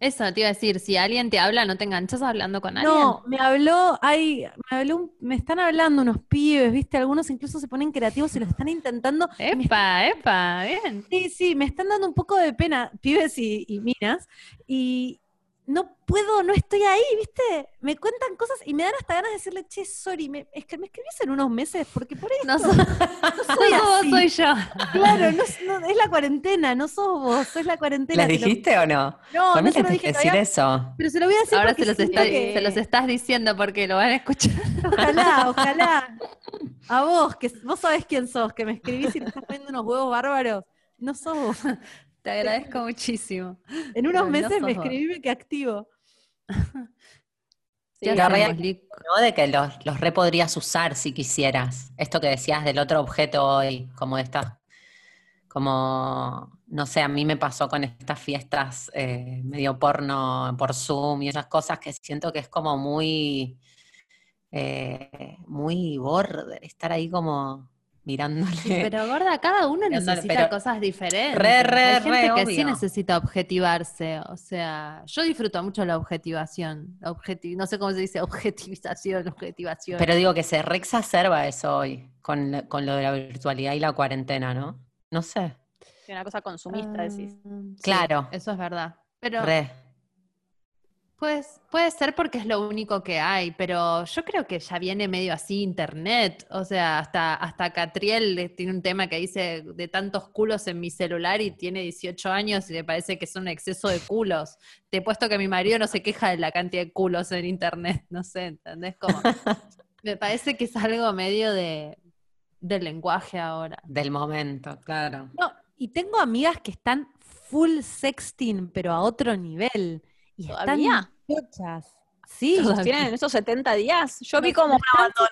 eso te iba a decir, si alguien te habla, no te enganchas hablando con alguien. No, me habló, hay, me habló, un- me están hablando unos pibes, viste, algunos incluso se ponen creativos y lo están intentando. Epa, epa, bien. sí, sí, me están dando un poco de pena, pibes y, y minas, y no puedo, no estoy ahí, viste, me cuentan cosas y me dan hasta ganas de decirle, che, sorry, me, es que me escribís en unos meses, porque por ahí No, no, so- soy no sos vos, así. soy yo. Claro, no, es- no, es la cuarentena, no sos vos, es la cuarentena. ¿Les te lo- dijiste o no? No, no se lo dije que decir todavía, eso. pero se lo voy a decir Ahora se los, que- se los estás diciendo porque lo van a escuchar. Ojalá, ojalá. A vos, que vos sabés quién sos, que me escribís y me estás poniendo unos huevos bárbaros. No sos vos. Te agradezco muchísimo. En unos Pero meses me vos. escribime que activo. ¿Qué la? ¿no? De que los, los re podrías usar si quisieras. Esto que decías del otro objeto hoy, como esta, como, no sé, a mí me pasó con estas fiestas eh, medio porno por Zoom y esas cosas que siento que es como muy, eh, muy borde, estar ahí como mirándole. Pero gorda, cada uno necesita cosas diferentes. Re, re, Hay gente re, que sí necesita objetivarse. O sea, yo disfruto mucho la objetivación. La objeti- no sé cómo se dice, objetivización, objetivación. Pero digo que se reexacerba eso hoy, con, con lo de la virtualidad y la cuarentena, ¿no? No sé. Una cosa consumista, decís. Ah, sí, Claro. eso es verdad. Pero Re. Pues, puede ser porque es lo único que hay, pero yo creo que ya viene medio así internet. O sea, hasta, hasta Catriel le- tiene un tema que dice de tantos culos en mi celular y tiene 18 años y le parece que es un exceso de culos. Te he puesto que mi marido no se queja de la cantidad de culos en internet. No sé, ¿entendés? Como, me parece que es algo medio de, del lenguaje ahora. Del momento, claro. No, y tengo amigas que están full sexting, pero a otro nivel. Y ¿Todavía? están chochas. Sí, Todavía. ¿Tienen esos 70 días? Yo vi como un abandono.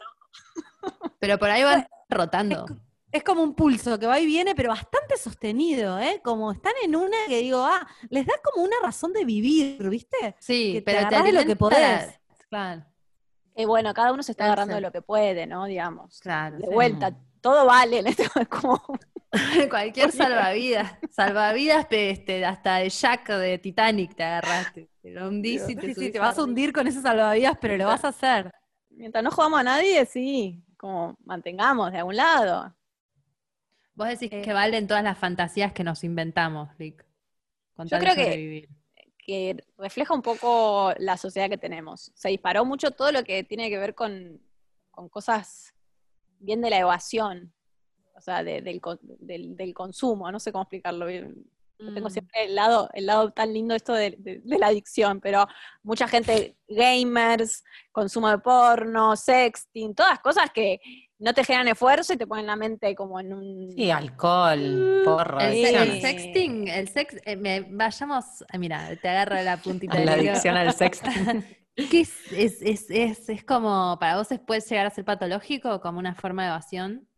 Pero por ahí van rotando. es como un pulso que va y viene, pero bastante sostenido, ¿eh? Como están en una que digo, ah, les da como una razón de vivir, ¿viste? Sí, que te pero te de lo que podés. la- Claro, Eh, bueno, cada uno se está agarrando de lo que puede, ¿no? Digamos. claro. De sí. vuelta, todo vale en este es como Cualquier salvavidas. Salvavidas este, hasta de Jack de Titanic te agarraste. Te lo hundís y te, Sí, sí, subís te vas a hundir con ese salvavidas, pero lo vas a hacer. mientras no jugamos a nadie, sí, como mantengamos de algún lado. Vos decís Eh, que valen todas las fantasías que nos inventamos, Rick. Con Yo creo que- refleja un poco la sociedad que tenemos. Se disparó mucho todo lo que tiene que ver con, con cosas bien de la evasión, o sea, de- del, del- del consumo, no sé cómo explicarlo bien. Yo tengo Mm. siempre el lado, el lado tan lindo esto de, de- de la adicción, pero mucha gente, gamers, consumo de porno, sexting, todas cosas que no te generan esfuerzo y te ponen la mente como en un... Sí, alcohol, porro, El, Sí. el sexting, el sex, eh, me- vayamos, ah, mira, te agarro la puntita La del hilo. adicción al sexting. ¿Qué es, es, es, es, es como, para vos es- puede llegar a ser patológico, como una forma de evasión?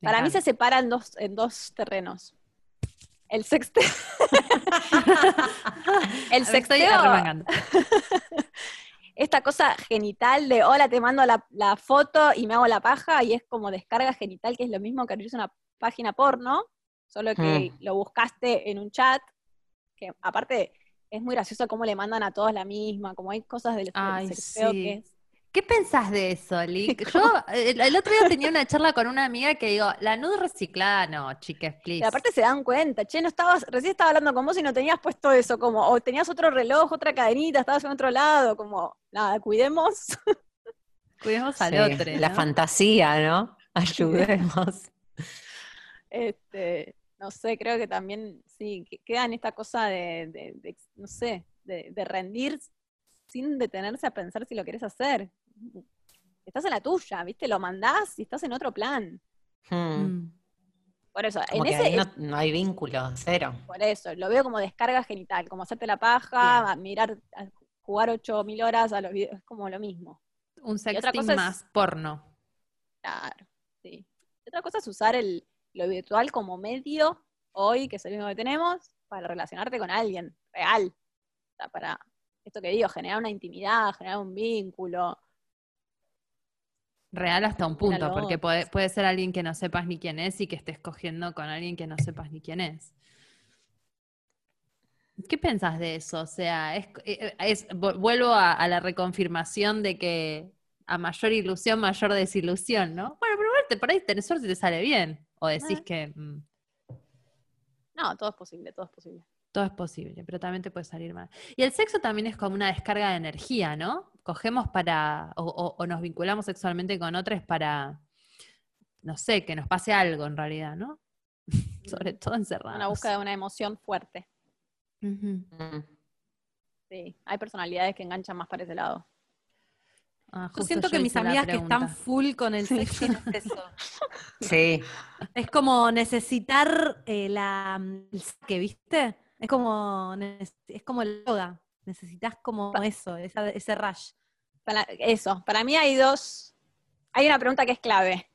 Para mí se encanta. separa en dos, en dos terrenos. El sexteo. el sexteo, esta cosa genital de hola, te mando la, la foto y me hago la paja, y es como descarga genital, que es lo mismo que abrirse una página porno, solo que lo buscaste en un chat, que aparte es muy gracioso cómo le mandan a todos la misma, como hay cosas del, del Ay, sexteo sí. que es. ¿Qué pensás de eso, Lick? Yo el, el otro día tenía una charla con una amiga que digo, la nude reciclada no, chiques, please. Y aparte se dan cuenta, che, no estabas, recién estaba hablando con vos y no tenías puesto eso, como, o tenías otro reloj, otra cadenita, estabas en otro lado, como, nada, cuidemos. Cuidemos al Sí, otro. La fantasía, ¿no? Ayudemos. Este, no sé, creo que también, sí, que queda en esta cosa de, de- de- no sé, de, de rendir sin detenerse a pensar si lo querés hacer. Estás en la tuya, ¿viste? Lo mandás y estás en otro plan. Hmm. Mm. Por eso, Como en que ese, ahí no, no hay vínculo, cero. por eso, lo veo como descarga genital, como hacerte la paja, a mirar, a jugar 8000 horas a los videos, es como lo mismo. Un sexting es- más porno. Claro, sí. Y Otra cosa es usar el, lo virtual como medio hoy, que es el único que tenemos, para relacionarte con alguien real. O sea, para esto que digo, generar una intimidad, generar un vínculo. Real hasta un punto, porque puede, puede ser alguien que no sepas ni quién es y que estés cogiendo con alguien que no sepas ni quién es. ¿Qué pensás de eso? O sea, es, eh, es- vu- vuelvo a, a la reconfirmación de que a mayor ilusión, mayor desilusión, ¿no? Bueno, pero igual te- por ahí tenés suerte y te sale bien. O decís Ah. que mm, No, todo es posible, todo es posible. Todo es posible, pero también te puede salir mal. Y el sexo también es como una descarga de energía, ¿no? Cogemos para, o, o- o nos vinculamos sexualmente con otros para, no sé, que nos pase algo en realidad, ¿no? Sobre todo encerrados. Una búsqueda de una emoción fuerte. Mm. Sí, hay personalidades que enganchan más para ese lado. Ah, Yo siento que mis amigas que están full con el sexting es eso. Sí, Es como necesitar eh, la, el saque, ¿viste? Es como, es como el yoga. Necesitas como eso, esa- ese rush. Para, eso, para mí hay dos. Hay una pregunta que es clave.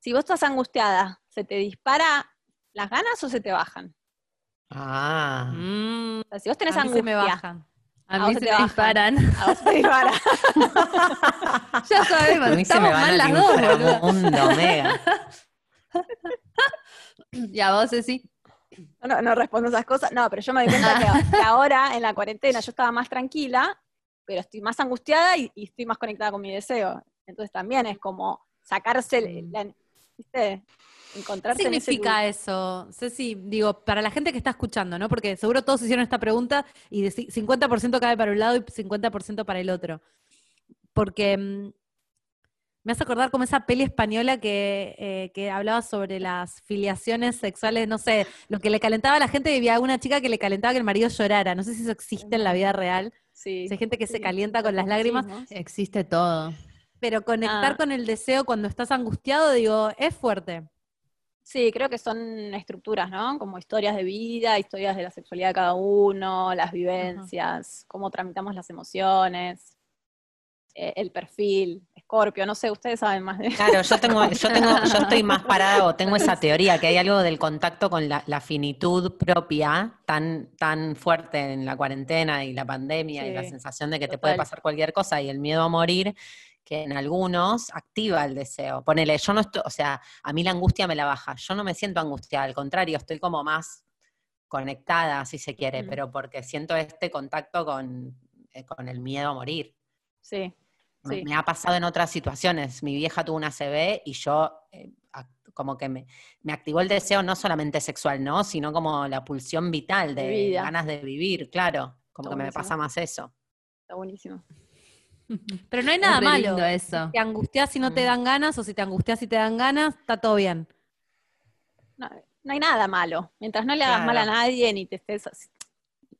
Si vos estás angustiada, ¿se te dispara las ganas o se te bajan? Ah. Mm, O sea, si vos tenés a mí se angustia, me bajan. a A mí se te disparan. a vos se te dispara. ya sabemos, A mí se me estamos van mal al las dos, boludo. inframundo, mega. Y a vos, sí. No, no respondo esas cosas. No, pero yo me doy cuenta que, que ahora, en la cuarentena, yo estaba más tranquila, pero estoy más angustiada y, y estoy más conectada con mi deseo. Entonces también es como sacarse, Mm. la, ¿viste? ¿Qué Encontrarse en ese significa eso? Ceci, digo, para la gente que está escuchando, ¿no? Porque seguro todos hicieron esta pregunta y de ci- 50% cae para un lado y 50% para el otro. Porque mm, me hace acordar como esa peli española que, eh, que hablaba sobre las filiaciones sexuales, no sé, lo que le calentaba a la gente, había una chica que le calentaba que el marido llorara. No sé si eso existe en la vida real. Sí, Si hay gente que se calienta con las lágrimas. Existe todo. pero conectar Ah. con el deseo cuando estás angustiado, digo, es fuerte. Sí, creo que son estructuras, ¿no? Como historias de vida, historias de la sexualidad de cada uno, las vivencias, cómo tramitamos las emociones, eh, el perfil, Escorpio, no sé, ustedes saben más de Claro, yo tengo, yo tengo, yo estoy más parada o tengo esa teoría que hay algo del contacto con la, la finitud propia tan, tan fuerte en la cuarentena y la pandemia y la sensación de que te puede pasar cualquier cosa y el miedo a morir, que en algunos activa el deseo. Ponele, yo no estoy, o sea, a mí la angustia me la baja. Yo no me siento angustiada, al contrario, estoy como más conectada, si se quiere, Mm. pero porque siento este contacto con, eh, con el miedo a morir. Sí, Sí. me ha pasado en otras situaciones. Mi vieja tuvo una CB y yo eh, como que me, me activó el deseo no solamente sexual, ¿no? Sino como la pulsión vital de, vida. ganas de vivir, claro. Como Está que me pasa más eso. está buenísimo. Pero no hay nada malo. lindo eso. Si te angustias si no te Mm. dan ganas, o si te angustias si te dan ganas, está todo bien. No, no hay nada malo. Mientras no le hagas mal a Claro. nadie, ni te estés.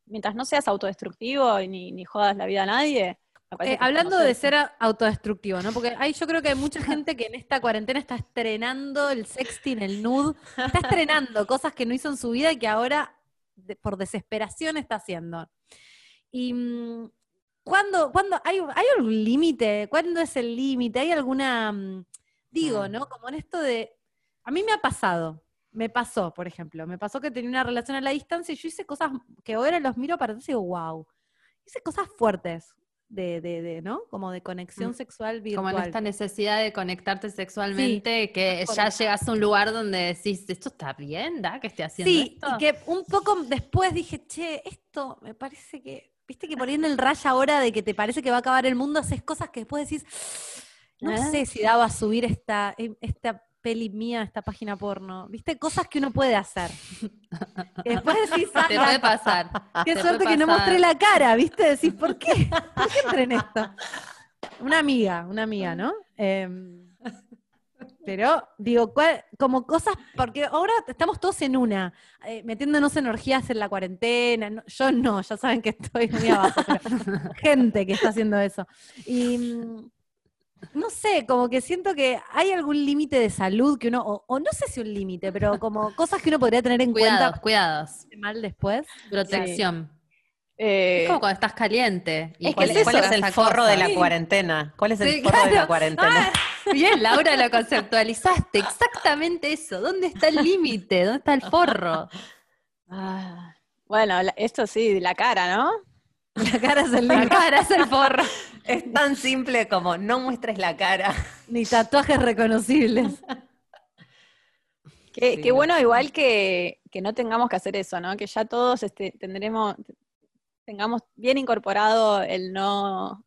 Mientras no seas autodestructivo y ni, ni jodas la vida a nadie. Eh, hablando de ser autodestructivo, ¿no? Porque ahí yo creo que hay mucha gente que en esta cuarentena está estrenando el sexting, el nude, está estrenando cosas que no hizo en su vida y que ahora de- por desesperación está haciendo. Y mm, ¿cuándo, cuándo hay, hay algún límite? ¿Cuándo es el límite? ¿Hay alguna, mm, digo, Mm. ¿no? Como en esto de, a mí me ha pasado, me pasó, por ejemplo, me pasó que tenía una relación a la distancia y yo hice cosas que ahora los miro para atrás y digo, wow, hice cosas fuertes de, de, de, ¿no? Como de conexión Mm. sexual virtual. Como en esta necesidad de conectarte sexualmente, que ya llegas a un lugar donde decís, ¿esto está bien? ¿Da? que esté haciendo Sí, esto? y que un poco después dije, che, esto me parece que, viste que poniendo el rayo ahora de que te parece que va a acabar el mundo, haces cosas que después decís, no ¿Eh? sé si daba a subir esta, eh, esta peli mía, esta página porno. Viste, cosas que uno puede hacer. Que después decís, "Ah, Te puede pasar. Qué te suerte que no mostré la cara, ¿viste? Decís, ¿por qué? ¿Por qué entré en esto? Una amiga, una amiga, ¿no? Em, Pero, digo, ¿cuál- como cosas, porque ahora estamos todos en una, eh, metiéndonos energías en la cuarentena. no- yo no, ya saben que estoy muy abajo, pero gente que está haciendo eso. Y mm, no sé, como que siento que hay algún límite de salud que uno, o, o no sé si un límite, pero como cosas que uno podría tener en Cuidados, cuenta cuidados. mal después. Protección. Eh, Es como cuando estás caliente. y Es que ¿Cuál, es cuál es el forro cosa. de la cuarentena? ¿Cuál es el Sí, forro de la cuarentena? Ah, bien, Laura, lo conceptualizaste. Exactamente eso. ¿Dónde está el límite? ¿Dónde está el forro? ah, bueno, esto sí, la cara, ¿no? La cara es el La cara es el forro. Es tan simple como no muestres la cara. Ni tatuajes reconocibles. Qué, Sí, qué no. bueno igual que, que no tengamos que hacer eso, ¿no? Que ya todos este, tendremos, tengamos bien incorporado el no,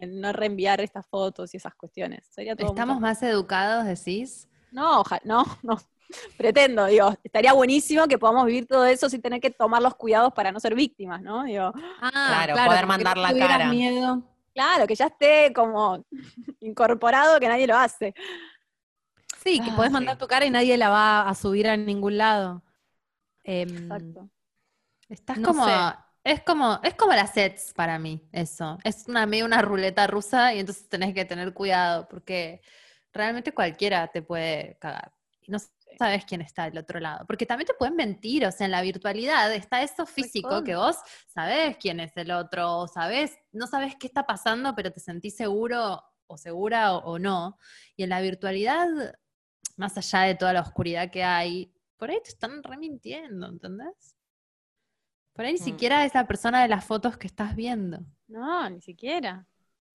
el no reenviar estas fotos y esas cuestiones. Sería todo ¿Estamos mucho- más educados, decís? No, ojalá, no, no. Pretendo, digo, estaría buenísimo que podamos vivir todo eso sin tener que tomar los cuidados para no ser víctimas, ¿no? Digo, Ah, Claro, poder mandar la cara. miedo. claro, que ya esté como incorporado que nadie lo hace. Sí, que Ah, podés sí. mandar tu cara y nadie la va a subir a ningún lado. Em, Exacto. Estás No como. sé. Es como, es como las sets para mí, eso. Es una medio una ruleta rusa y entonces tenés que tener cuidado porque realmente cualquiera te puede cagar. No sabes quién está del otro lado. Porque también te pueden mentir, o sea, en la virtualidad está eso físico que vos sabés quién es el otro, o sabés, no sabés qué está pasando, pero te sentís seguro o segura o, o no. Y en la virtualidad, más allá de toda la oscuridad que hay, por ahí te están remintiendo, ¿entendés? Por ahí ni Mm. siquiera es la persona de las fotos que estás viendo. No, ni siquiera.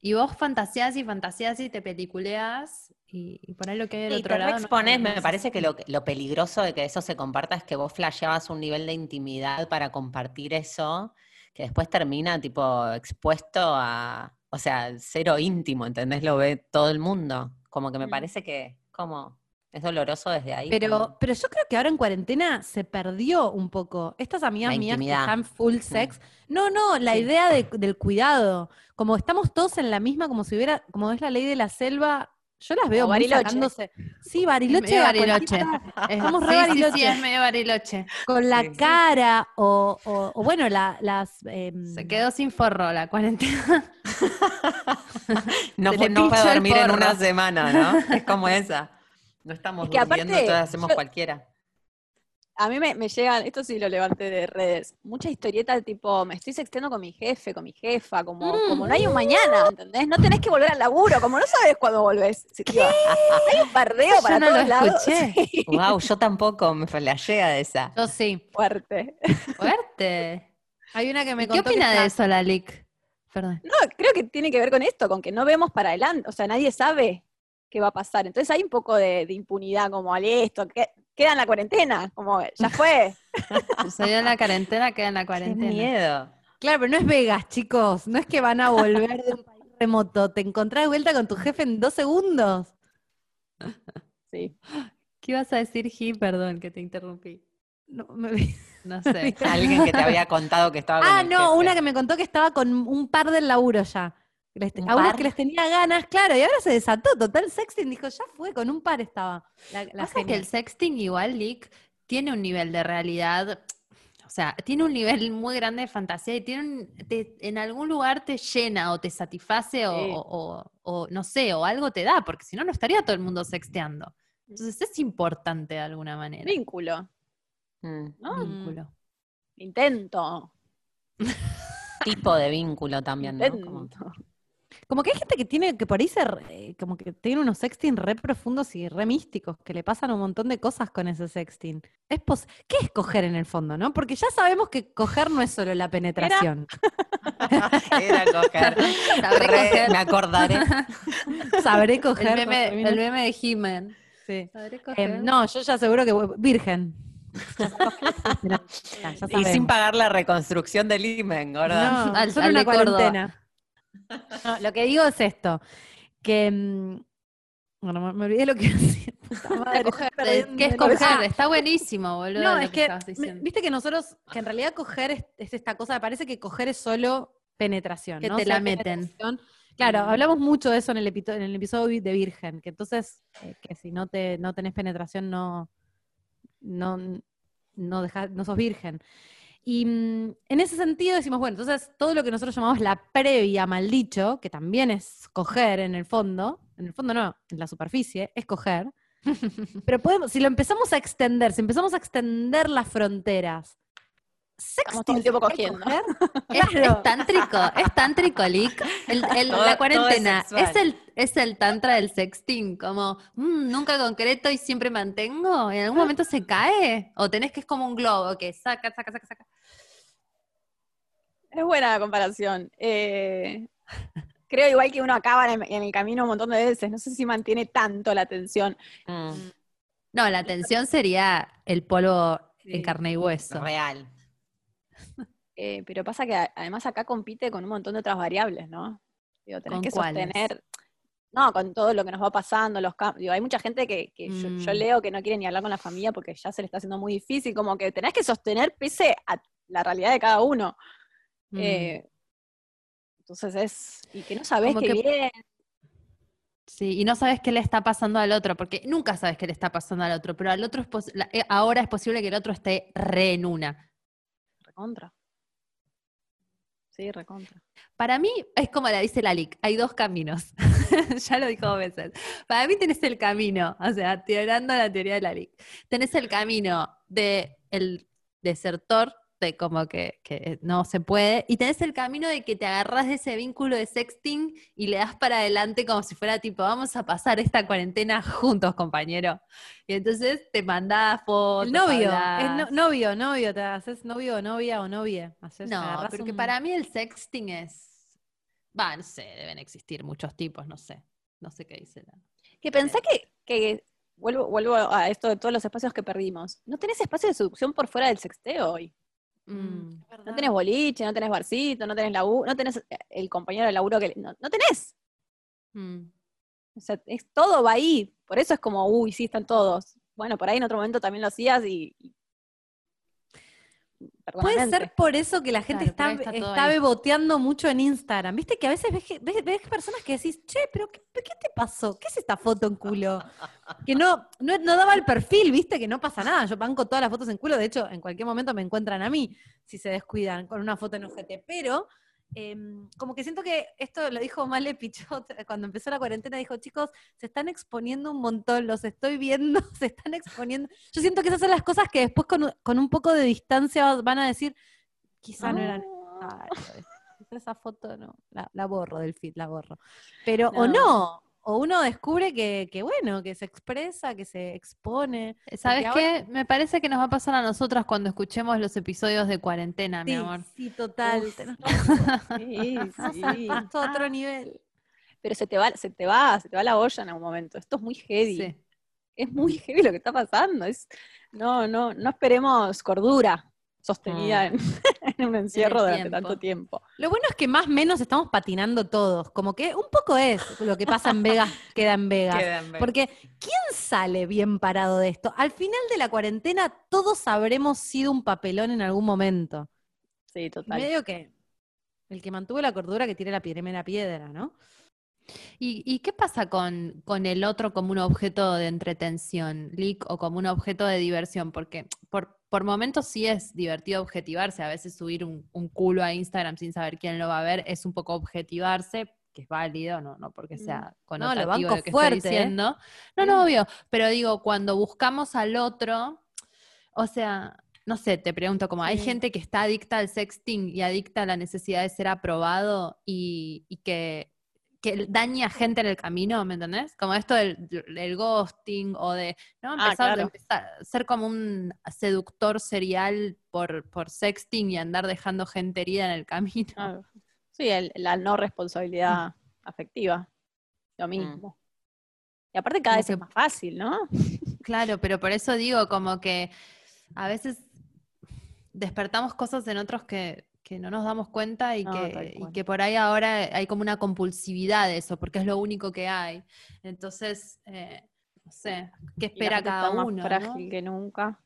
Y vos fantaseás y fantaseás y te peliculeás y, y por ahí lo que hay del Y otro te lado. no- expones, no me parece que lo, lo peligroso de que eso se comparta es que vos flasheabas un nivel de intimidad para compartir eso, que después termina tipo expuesto a, o sea, cero íntimo, ¿entendés? Lo ve todo el mundo. Como que me Mm. parece que, como, es doloroso desde ahí. Pero, como- pero yo creo que ahora en cuarentena se perdió un poco. Estas amigas mías que están full sex. No, no, la Sí. idea de- del cuidado. Como estamos todos en la misma, como si hubiera, como es la ley de la selva, yo las veo muy Bariloche. sacándose. Sí, Bariloche. Bariloche. cualquiera, Es- Somos re sí, Bariloche. sí, es medio bariloche. Con la Sí. cara o, o- o bueno, la- las... em, Se quedó sin forro la cuarentena. no, le no dormir en una semana, ¿no? Es como esa. No estamos Es que durmiendo, aparte, todas hacemos yo- cualquiera. A mí me, me llegan, esto sí lo levanté de redes, muchas historietas tipo, me estoy sexteando con mi jefe, con mi jefa, como, como no hay un mañana, ¿entendés? No tenés que volver al laburo, como no sabes cuándo volvés. Hay un bardeo para no todos lo lados. escuché. Sí, Wow, yo tampoco me flashea de esa. Yo sí. fuerte. Fuerte. Hay una que me ¿Y ¿Qué contó que opina de está- eso, Lalic? Perdón. No, creo que tiene que ver con esto, con que no vemos para adelante, o sea, nadie sabe qué va a pasar. Entonces hay un poco de, de impunidad, como al esto, que, queda en la cuarentena, como ya fue. Sucedió en la cuarentena, queda en la Qué cuarentena. miedo. Claro, pero no es Vegas, chicos. No es que van a volver de un país remoto. Te encontrás de vuelta con tu jefe en dos segundos. Sí. ¿Qué ibas a decir, Gi? Perdón, que te interrumpí. No, me- No sé. Alguien que te había contado que estaba con Ah, el no, jefe. una que me contó que estaba con un par del laburo ya. Les- ¿Un a par? que les tenía ganas, claro, y ahora se desató total sexting. Dijo, ya fue, con un par estaba. La, la Pasa que el sexting igual, Lick, tiene un nivel de realidad, o sea, tiene un nivel muy grande de fantasía y tiene un- te- en algún lugar te llena o te satisface o, Sí. o- o- o, no sé, o algo te da, porque si no, no estaría todo el mundo sexteando. Entonces es importante de alguna manera. Vínculo, Mm. ¿no? Vínculo. Intento. Tipo de vínculo también, ¿no? Como-. Como que hay gente que tiene, que por ahí se, re- como que tiene unos sexting re profundos y re místicos, que le pasan un montón de cosas con ese sexting. Es pos- ¿Qué es coger en el fondo, no? Porque ya sabemos que coger no es solo la penetración. Era coger. Sabré Re- coger. me acordaré. Sabré coger. El meme, termina- el meme de He-Man. Sí. Sabré Eh, coger. no, yo ya seguro que virgen. Ya, ya Y sin pagar la reconstrucción del imen, ¿verdad? No, Al- solo al una cuarentena. No, lo que digo es esto, que... mm, Bueno, me, olvidé lo que iba a decir. puta madre, Coger, estoy ¿Qué es coger? Está buenísimo, boludo. No, lo es que, diciendo. viste que nosotros, que en realidad coger es, es esta cosa, me parece que coger es solo penetración. Que ¿no? te O sea, la meten. Claro, Mm. hablamos mucho de eso en el, en el episodio de Virgen, que entonces, eh, que si no te no tenés penetración, no, no, no, deja- no sos virgen. Y mm, en ese sentido decimos, bueno, entonces todo lo que nosotros llamamos la previa mal dicho, que también es coger en el fondo, en el fondo no, en la superficie, es coger. Pero podemos, si lo empezamos a extender, si empezamos a extender las fronteras, Estamos todo el ¿sexting tiempo cogiendo. Es, Claro. es tántrico, es tántrico, Lick. El- el- Todo- todo la cuarentena es, el, es el tantra del sexting, como "Mm, nunca concreto y siempre mantengo. ¿En algún momento se cae? ¿O tenés que es como un globo que saca, saca, saca, saca? Es buena la comparación. Eh, creo igual que uno acaba en el, en el camino un montón de veces. No sé si mantiene tanto la atención. Mm, No, la tensión sería el polvo Sí. en carne y hueso. real. Eh, pero pasa que además acá compite con un montón de otras variables, ¿no? Digo, tenés ¿Con que cuáles? No, con todo lo que nos va pasando, los cam- digo, hay mucha gente que, que yo, yo Mm. leo que no quiere ni hablar con la familia porque ya se le está haciendo muy difícil, como que tenés que sostener pese a la realidad de cada uno. Mm. Eh, entonces es, y que no sabés qué que- viene. Sí, y no sabes qué le está pasando al otro, porque nunca sabes qué le está pasando al otro, pero al otro es eh, ahora es posible que el otro esté re en una. Recontra. Para mí es como la dice la LIC, hay dos caminos. ya lo dijo dos veces. Para mí tenés el camino, o sea, tirando la teoría de la LIC. Tenés el camino de el desertor, de como que, que no se puede, y tenés el camino de que te agarras de ese vínculo de sexting y le das para adelante como si fuera tipo, vamos a pasar esta cuarentena juntos, compañero. Y entonces te mandás fotos. El novio, es no- novio, novio, te haces novio o novia o novia. Haces, No, agarrás pero que un- para mí el sexting es. Va, no sé, deben existir muchos tipos, no sé. No sé qué dice la. Que pensé que, que vuelvo, vuelvo a esto de todos los espacios que perdimos. No tenés espacio de seducción por fuera del sexteo hoy. Mm. No tenés boliche, no tenés barcito, no tenés laburo, no tenés eh, el compañero de laburo que... No, no tenés. Mm. O sea, es, todo va ahí. Por eso es como, uy, sí, están todos. Bueno, por ahí en otro momento también lo hacías y... y- Puede ser por eso que la gente Claro, está, está ahí. beboteando mucho en Instagram. Viste que a veces ves, que- ves- ves personas que decís, che, pero ¿qué, qué te pasó? ¿Qué es esta foto en culo? Que no, no, no daba el perfil, viste, que no pasa nada. Yo banco todas las fotos en culo. De hecho, en cualquier momento me encuentran a mí si se descuidan con una foto en ojete. Pero em, como que siento que esto lo dijo Male Pichot cuando empezó la cuarentena, dijo, chicos, se están exponiendo un montón, los estoy viendo, se están exponiendo. Yo siento que esas son las cosas que después con, con un poco de distancia van a decir, quizá no eran necesario. Esa foto no, la, la borro del feed, la borro. Pero, o No. No, o uno descubre que, que, bueno, que se expresa, que se expone. ¿Sabes Porque qué? Me parece que nos va a pasar a nosotras cuando escuchemos los episodios de cuarentena, mi amor. sí, total. Uf. tenés Sí, sí. otro nivel. Pero se te va, se te va, se te va la olla en algún momento. Esto es muy heavy. Sí. Es muy heavy lo que está pasando. Es, no, no, no esperemos cordura sostenida en, en un encierro durante tiempo. tanto tiempo. Lo bueno es que más o menos estamos patinando todos. Como que un poco es lo que pasa en Vegas, queda en Vegas. Queda en ver. Porque ¿quién sale bien parado de esto? Al final de la cuarentena todos habremos sido un papelón en algún momento. Sí, Y total. medio que el que mantuvo la cordura que tire la primera piedra, ¿no? ¿Y, y qué pasa con, con el otro como un objeto de entretención, Lick, o como un objeto de diversión? Porque por, por momentos sí es divertido objetivarse. A veces subir un, un culo a Instagram sin saber quién lo va a ver es un poco objetivarse, que es válido, no, no porque sea Mm. No, lo connotativo lo que fuerte, estoy ¿eh? diciendo. No, no, obvio. Pero digo, cuando buscamos al otro, o sea, no sé, te pregunto, como hay Sí. gente que está adicta al sexting y adicta a la necesidad de ser aprobado y, y que, que daña a gente en el camino, ¿me entendés? Como esto del, del ghosting o de, ¿no? Ah, Empezar, claro. empezar a ser como un seductor serial por, por sexting y andar dejando gente herida en el camino. Ah, sí, el- la no responsabilidad afectiva. Lo mismo. Y aparte cada Como vez que- es más fácil, ¿no? Claro, pero por eso digo como que a veces despertamos cosas en otros que, que no nos damos cuenta y, No, que, y que por ahí ahora hay como una compulsividad de eso, porque es lo único que hay. Entonces, eh, no sé, ¿qué espera cada está más uno? ¿no? frágil que nunca.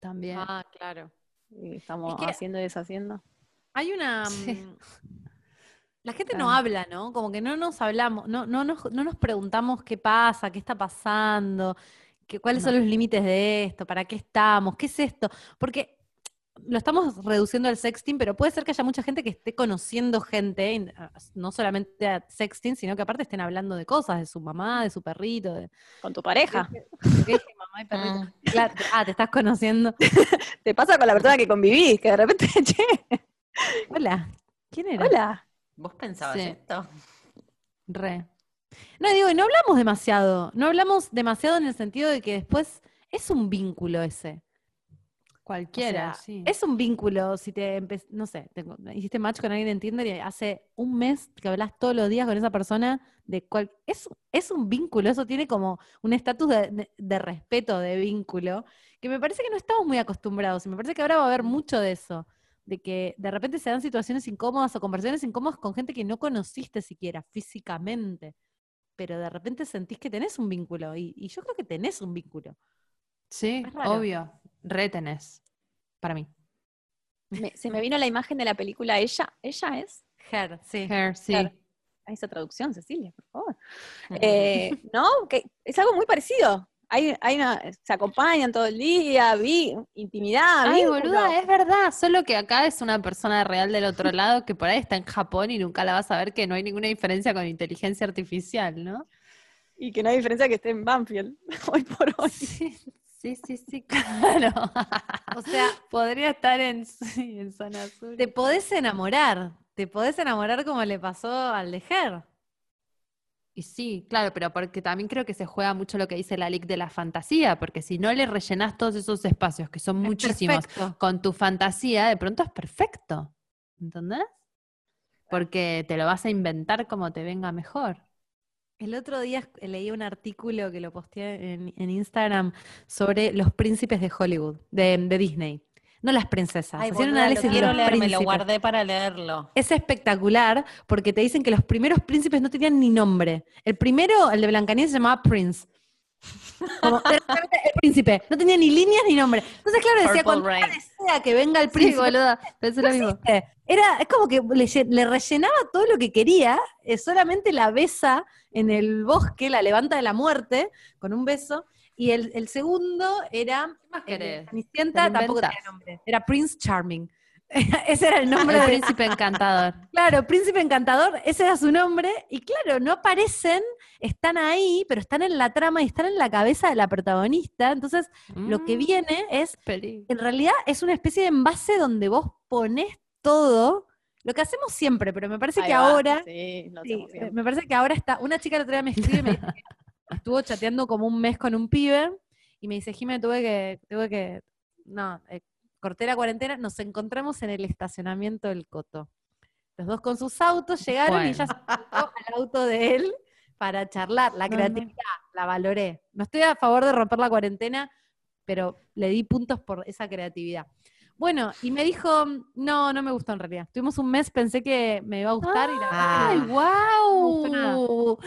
También. Ah, claro. Y estamos Es que- haciendo y deshaciendo. Hay una. Sí. mm, La gente no habla, ¿no? Como que no nos hablamos, no, no, nos, no nos preguntamos qué pasa, qué está pasando, qué, cuáles son los límites de esto, para qué estamos, qué es esto. Porque lo estamos reduciendo al sexting, pero puede ser que haya mucha gente que esté conociendo gente, ah, no solamente a sexting, sino que aparte estén hablando de cosas, de su mamá, de su perrito, de... Con tu pareja. ¿Qué mamá y perrito? Claro, ah, te estás conociendo. Te pasa con la persona que convivís, que de repente, che, Hola, ¿quién era? hola. ¿Vos pensabas Sí. esto? Re. No, digo, y no hablamos demasiado. No hablamos demasiado en el sentido de que después es un vínculo ese. Cualquiera, O sea, sí. Es un vínculo, si te no sé, te- hiciste match con alguien en Tinder y hace un mes que hablas todos los días con esa persona, de cual, es, es un vínculo, eso tiene como un estatus de, de- de respeto de vínculo, que me parece que no estamos muy acostumbrados, y me parece que ahora va a haber mucho de eso, de que de repente se dan situaciones incómodas o conversaciones incómodas con gente que no conociste siquiera físicamente, pero de repente sentís que tenés un vínculo, y, y yo creo que tenés un vínculo. Sí, obvio. Retenés. Para mí. Me- se me vino la imagen de la película Ella. ¿Ella es? Her, sí. Hair, sí. Claro. A esa traducción, Cecilia, por favor. Eh, ¿No? Que es algo muy parecido. Hay, hay una, se acompañan todo el día, vi, intimidad. Ay, vínculo. boluda, es verdad. Solo que acá es una persona real del otro lado que por ahí está en Japón y nunca la vas a ver que no hay ninguna diferencia con inteligencia artificial, ¿no? Y que no hay diferencia que esté en Banfield, hoy por hoy. Sí, sí, sí, sí, claro. O sea, Podría estar en, sí, en zona sur. te podés enamorar, te podés enamorar como le pasó al de Her. Y sí, claro, pero porque también creo que se juega mucho lo que dice la LIC de la fantasía, porque si no le rellenás todos esos espacios, que son Es muchísimos, perfecto. con tu fantasía, de pronto es perfecto. ¿Entendés? Porque te lo vas a inventar como te venga mejor. El otro día esc- leí un artículo que lo posteé en, en Instagram sobre los príncipes de Hollywood, de, de Disney. No las princesas. Ay, Hacían un análisis de los leer, me lo príncipes. guardé para leerlo. Es espectacular porque te dicen que los primeros príncipes no tenían ni nombre. El primero, el de Blancanieves, se llamaba Prince. Como, el príncipe. No tenía ni líneas ni nombre. Entonces, claro, decía, cuando desea que venga el Sí, príncipe, boluda, pensé lo mismo. existe. Era, es como que le, lle- le rellenaba todo lo que quería, eh, solamente la besa en el bosque, la levanta de la muerte con un beso. Y el, el segundo era ¿Qué más de querés? Lo tampoco tenía nombre. Era Prince Charming. Ese era el nombre El príncipe encantador. Claro, Príncipe Encantador, ese era su nombre. Y claro, no aparecen, están ahí, pero están en la trama y están en la cabeza de la protagonista. Entonces, lo que Mm, viene es, en realidad, es una especie de envase donde vos pones todo, lo que hacemos siempre, pero me parece Ahí que va, ahora, Sí, sí, me parece que ahora está, una chica el otro día me escribe y me dice que estuvo chateando como un mes con un pibe y me dice, Jimé, tuve que, tuve que, no, eh, corté la cuarentena, nos encontramos en el estacionamiento del Coto. Los dos con sus autos llegaron y ella se al auto de él para charlar. La No, no. creatividad, la valoré. No estoy a favor de romper la cuarentena, pero le di puntos por esa creatividad. Bueno, y me dijo, no, no me gustó en realidad. Tuvimos un mes, pensé que me iba a gustar y la verdad ¡Ay, no wow!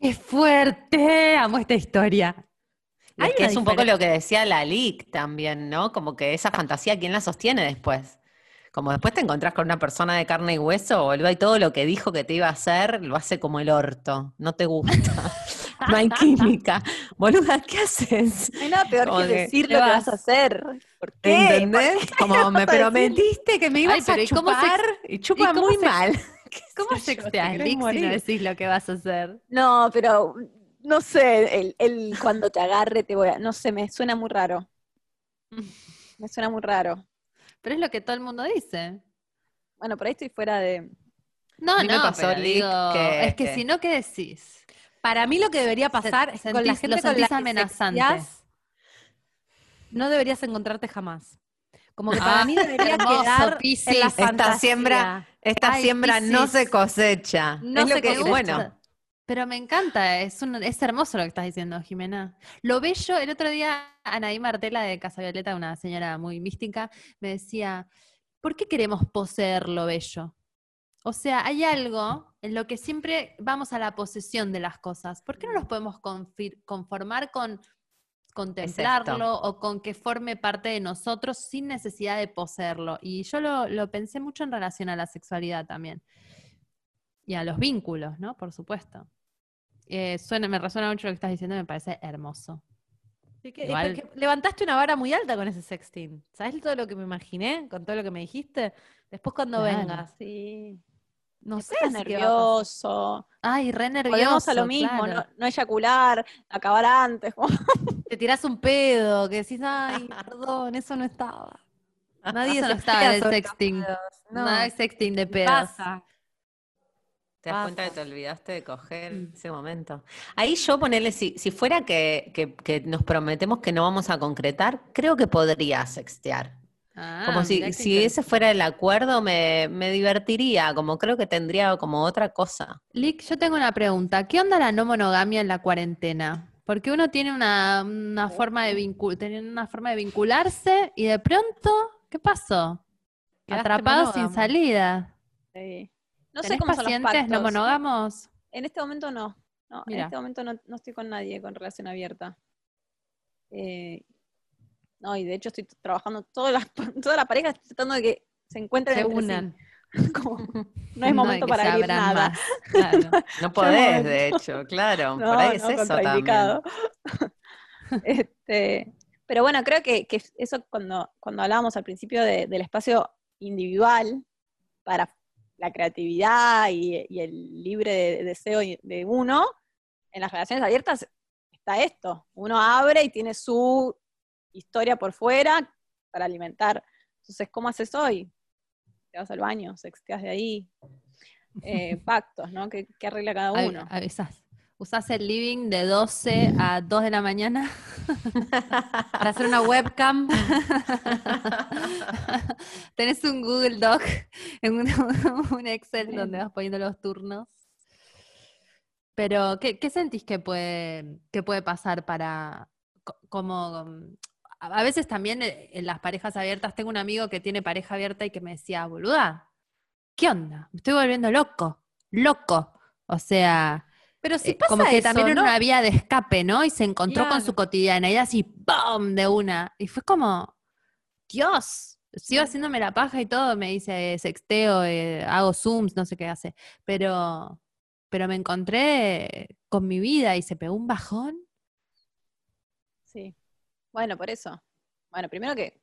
¡Qué fuerte! Amo esta historia. Es que una es un poco lo que decía la LIC también, ¿no? Como que esa fantasía, ¿quién la sostiene después? Como después te encontrás con una persona de carne y hueso, boludo, y todo lo que dijo que te iba a hacer, lo hace como el orto. No te gusta. no hay química. Boluda, ¿qué haces? No hay nada peor Como que decir lo que vas. a hacer. ¿Por qué? ¿Entendés? Como me prometiste que me ibas Ay, pero a ¿y cómo se- chupar y chupa cómo muy se- mal. ¿Cómo sexteas, Lick, si no decís lo que vas a hacer? No, pero no sé, el, el cuando te agarre te voy a, no sé, me suena muy raro. Me suena muy raro. Pero es lo que todo el mundo dice. Bueno, por ahí estoy fuera de. No, no, pasó, pero Lick, digo, que- es que que- si no, ¿qué decís? Para mí lo que debería pasar es con la gente lo con la amenazante. no deberías encontrarte jamás. Como que para Ah, mí debería hermoso, quedar en la Esta siembra- Esta Ay, siembra no se cosecha. No es lo se que, cosecha. bueno, Pero me encanta, es, un- es hermoso lo que estás diciendo, Jimena. Lo bello, el otro día Anaí Martela de Casa Violeta, una señora muy mística, me decía, ¿por qué queremos poseer lo bello? O sea, hay algo en lo que siempre vamos a la posesión de las cosas. ¿Por qué no nos podemos confir- conformar con contemplarlo o con que forme parte de nosotros sin necesidad de poseerlo? Y yo lo, lo pensé mucho en relación a la sexualidad también. y a los vínculos, ¿no? Por supuesto. Eh, suena, me resuena mucho lo que estás diciendo, me parece hermoso. Sí, que- Igual- es que levantaste una vara muy alta con ese sexting. ¿Sabes todo lo que me imaginé con todo lo que me dijiste? Después cuando Claro. vengas. Sí. No sé nervioso. Ay, re nervioso. Volvemos a lo mismo, claro. no, no eyacular, acabar antes. Te tirás un pedo, que decís, ay, perdón, eso no estaba. Nadie Eso se no estaba en el sexting. No, Nada de sexting de ¿qué pedos. pasa? ¿Te das cuenta que te olvidaste de coger Mm. ese momento? Ahí yo ponerle, si, si fuera que, que- que nos prometemos que no vamos a concretar, creo que podría sextear. Ah, Como si, si ese fuera el acuerdo, me, me divertiría, como creo que tendría como otra cosa. Lick, yo tengo una pregunta. ¿Qué onda la no monogamia en la cuarentena? Porque uno tiene una, una forma de vincul una forma de vincularse y de pronto, ¿qué pasó? Quedaste Atrapado sin salida. Sí. No sé ¿Tenés cómo son los pacientes no pactos. monógamos? En este momento no. No, en este momento no, no estoy con nadie con relación abierta. Eh, no, y de hecho estoy trabajando toda la, toda la pareja estoy tratando de que se encuentren Se entre sí. unan. Como, no es momento para abran nada. más, claro. No podés, de hecho, claro. No, por ahí es no, eso también. Este, pero bueno, creo que, que eso cuando, cuando hablábamos al principio de- del espacio individual para la creatividad y, y el libre de- deseo de uno, en las relaciones abiertas está esto. Uno abre y tiene su historia por fuera para alimentar. Entonces, ¿cómo haces hoy? Te vas al baño, sexteas de ahí. Eh, pactos, ¿no? ¿Qué, qué arregla cada uno? avisás. Usás el living de 12 a 2 de la mañana Para hacer una webcam. Tenés un Google Doc, en un, un Excel donde vas poniendo los turnos. Pero, ¿qué, qué sentís que puede, que puede pasar para, co- como, a a veces también eh, en las parejas abiertas, tengo un amigo que tiene pareja abierta y que me decía, boluda, ¿qué onda? Me estoy volviendo loco, loco. O sea, Pero si eh, pasa como que eso, también ¿no? era una vía de escape, ¿no? Y se encontró con su Claro. cotidianeidad así, ¡pum! de una. Y fue como, Dios, sigo haciéndome la paja y todo, me dice sexteo, eh, hago zooms, no sé qué hace. Pero, pero me encontré con mi vida y se pegó un bajón. Sí. Bueno, por eso. Bueno, primero que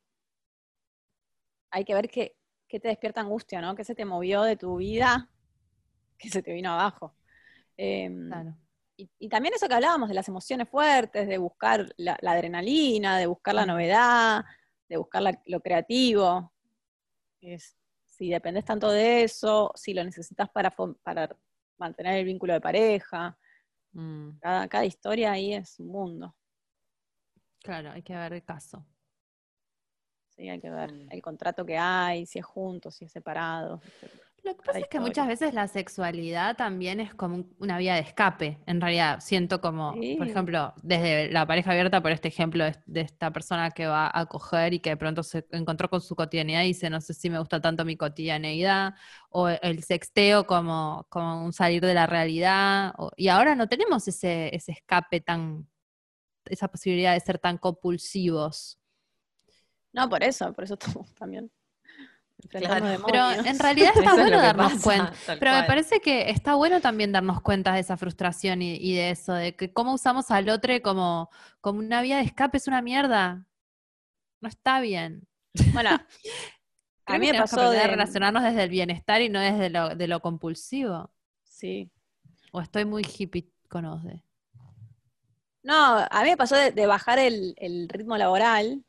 hay que ver qué, qué te despierta angustia, ¿no? ¿Qué se te movió de tu vida que se te vino abajo? Em, Claro. y, y también eso que hablábamos de las emociones fuertes, de buscar la, la adrenalina, de buscar la Mm. novedad, de buscar la- lo creativo. Es- si dependes tanto de eso, si lo necesitas para, para mantener el vínculo de pareja, Mm. cada, cada historia ahí es un mundo. Claro, hay que ver el caso. Sí, hay que ver Mm. el contrato que hay, si es junto, si es separado. Lo que pasa es que muchas veces la sexualidad también es como un- una vía de escape. En realidad, siento como, por ejemplo, desde la pareja abierta, por este ejemplo de, esta persona que va a coger y que de pronto se encontró con su cotidianidad y dice, no sé si me gusta tanto mi cotidianeidad, o el sexteo como, como un salir de la realidad. o- y ahora no tenemos ese, ese escape tan, esa posibilidad de ser tan compulsivos. No, por eso, por eso también Claro. Pero en realidad está es bueno darnos pasa, cuenta. Pero me parece que está bueno también darnos cuenta de esa frustración y, y de eso, de que cómo usamos al otro como, como una vía de escape es una mierda. No está bien. Bueno, a mí me pasó de... relacionarnos desde el bienestar y no desde lo, de lo compulsivo. Sí. O estoy muy hippie con Osde. No, a mí me pasó de, de bajar el, el ritmo laboral.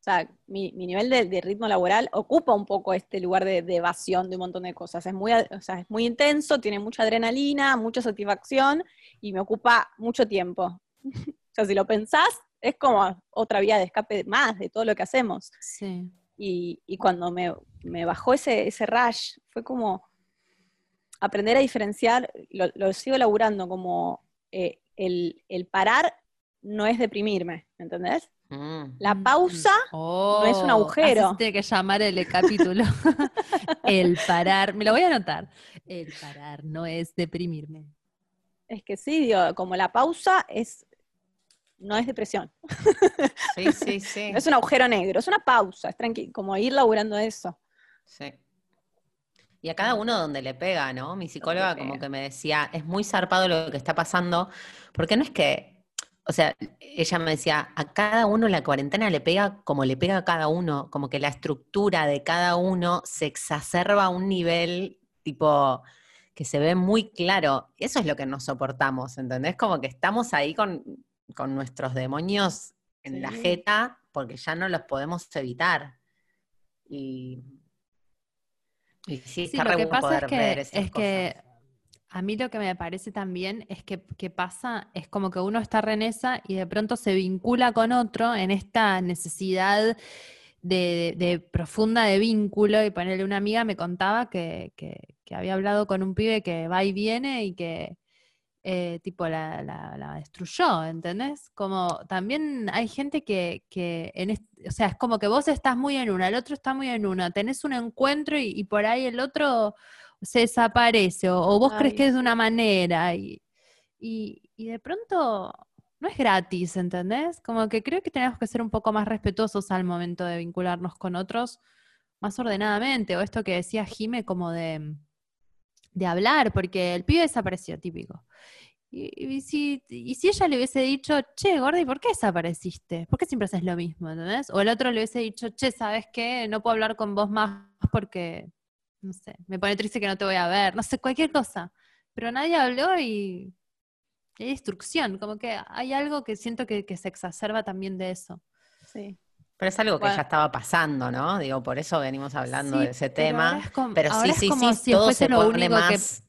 O sea, mi, mi nivel de, de ritmo laboral ocupa un poco este lugar de, de evasión de un montón de cosas. Es muy, o sea, es muy intenso, tiene mucha adrenalina, mucha satisfacción y me ocupa mucho tiempo. o sea, si lo pensás, es como otra vía de escape más de todo lo que hacemos. Sí. Y, y cuando me, me bajó ese, ese rush, fue como aprender a diferenciar, lo, lo sigo laburando como eh, el, el parar no es deprimirme, ¿entendés? Mm. La pausa no es un agujero. Oh, tiene que llamar el capítulo. el parar. Me lo voy a anotar. El parar no es deprimirme. es que sí, digo, como la pausa es no es depresión, Sí, sí, sí. no es un agujero negro, es una pausa, es tranqui como ir laburando eso. Sí. Y a cada uno donde le pega, ¿no? Mi psicóloga como que me decía, es muy zarpado lo que está pasando, porque no es que, o sea, ella me decía, a cada uno la cuarentena le pega como le pega a cada uno, como que la estructura de cada uno se exacerba a un nivel tipo que se ve muy claro. Eso es lo que no soportamos, ¿entendés? Como que estamos ahí con, con nuestros demonios en la jeta porque ya no los podemos evitar. Y, y sí, Sí, está lo re que es poder ver que, esas es que. A mí lo que me parece también es que, pasa, es como que uno está re y de pronto se vincula con otro en esta necesidad de, profunda de vínculo. Y ponerle una amiga me contaba que, había hablado con un pibe que va y viene y que eh, tipo la, destruyó, ¿entendés? Como también hay gente que, en o sea, es como que vos estás muy en una, el otro está muy en una, tenés un encuentro y por ahí el otro se desaparece, o, o vos crees que es de una manera, y, y, y de pronto no es gratis, ¿entendés? Como que creo que tenemos que ser un poco más respetuosos al momento de vincularnos con otros más ordenadamente, o esto que decía Jime como de, de hablar, porque el pibe desapareció, típico. Y, y si, y si ella le hubiese dicho, che, Gordi, ¿por qué desapareciste? ¿Por qué siempre haces lo mismo? ¿entendés? O el otro le hubiese dicho, che, ¿sabes qué? No puedo hablar con vos más porque, no sé, me pone triste que no te voy a ver, no sé, cualquier cosa. Pero nadie habló y, y hay destrucción, como que hay algo que siento que, que se exacerba también de eso. Sí. Pero es algo que Bueno. ya estaba pasando, ¿no? Digo, por eso venimos hablando Sí, de ese pero tema. ahora es como- Pero ahora sí, es sí, como sí, si todo se lo pone único que- más.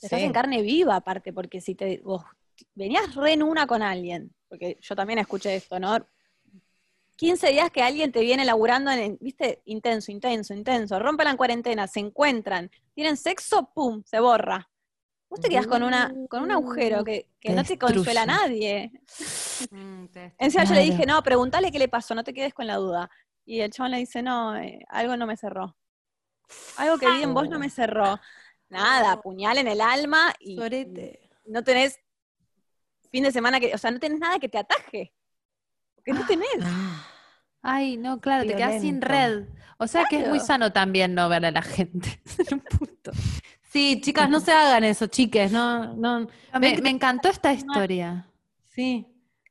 Estás Sí. en carne viva, aparte, porque si te vos venías re en una con alguien, porque yo también escuché esto, ¿no? 15 días que alguien te viene laburando en, viste, intenso, intenso, intenso, rompen la cuarentena, se encuentran, tienen sexo, pum, se borra. Vos te quedás con una, con un agujero que, que Te no te consuela a nadie. Mm, Encima yo le dije, no, pregúntale qué le pasó, no te quedes con la duda. Y el chabón le dice, no, eh, algo no me cerró. Algo que vi en vos no me cerró. Nada, puñal en el alma y Sorete. no tenés fin de semana que, o sea, no tenés nada que te ataje. Porque no tenés. Ay, no, claro, te quedas sin red. O sea que es muy sano también no ver a la gente. En un punto. Sí, chicas, no se hagan eso, chiques, no, no. Me, me encantó esta historia. Sí.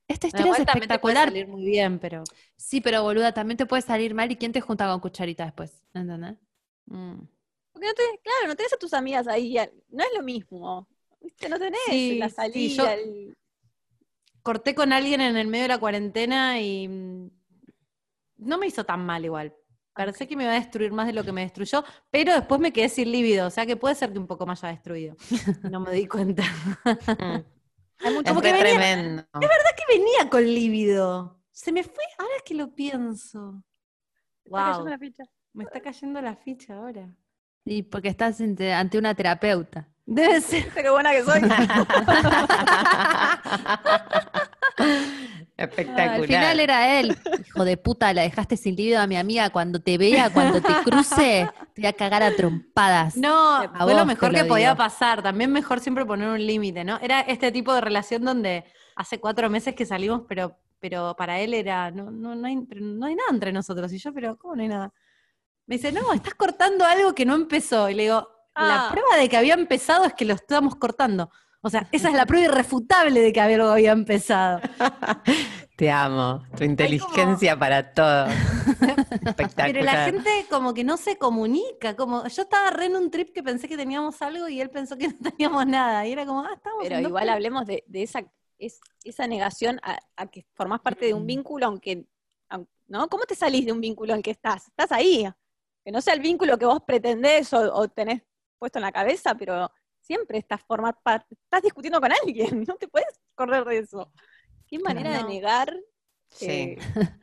Esta historia es te puede espectacular. salir muy bien, pero. Sí, pero boluda, también te puede salir mal y quién te junta con cucharita después, ¿entendés? mm. Porque no tenés, claro, no tenés a tus amigas ahí, no es lo mismo. ¿Viste? No tenés Sí, la sí, salida, yo- el- Corté con alguien en el medio de la cuarentena y mm, no me hizo tan mal igual. Pensé que me iba a destruir más de lo que me destruyó, pero después me quedé sin líbido, o sea que puede ser que un poco me haya destruido. No me di cuenta. mm. mucho Es que re venía- tremendo. que venía con líbido? Se me fue, ahora que lo pienso. Está cayendo la ficha. me está cayendo la ficha ahora. Y porque estás ante una terapeuta. Debe ser. ¿Viste qué buena que soy? Espectacular. Al final era él. Hijo de puta, la dejaste sin líbido a mi amiga. Cuando te vea, cuando te cruce, te voy a cagar a trompadas. No, A fue lo mejor lo que podía pasar. También mejor siempre poner un límite, ¿no? Era este tipo de relación donde hace cuatro meses que salimos, pero, pero para él era, no, no, no, hay, no hay nada entre nosotros. Y yo, pero ¿cómo no hay nada? Me dice, no, estás cortando algo que no empezó. Y le digo, la Ah. prueba de que había empezado es que lo estábamos cortando. O sea, esa es la prueba irrefutable de que algo había empezado. Te amo. Tu inteligencia para todo. Espectacular. Pero la gente como que no se comunica, como yo estaba re en un trip que pensé que teníamos algo y él pensó que no teníamos nada. Y era como, ah, estamos Pero igual hablemos de, de esa, es, esa negación a, a que formás parte de un Mm. vínculo, aunque, aun- ¿no? ¿Cómo te salís de un vínculo en el que estás? Estás ahí. Que no sea el vínculo que vos pretendés o, o tenés puesto en la cabeza, pero siempre estás parte, estás discutiendo con alguien, no te puedes correr de eso. Qué manera No. de negar. Sí. eh,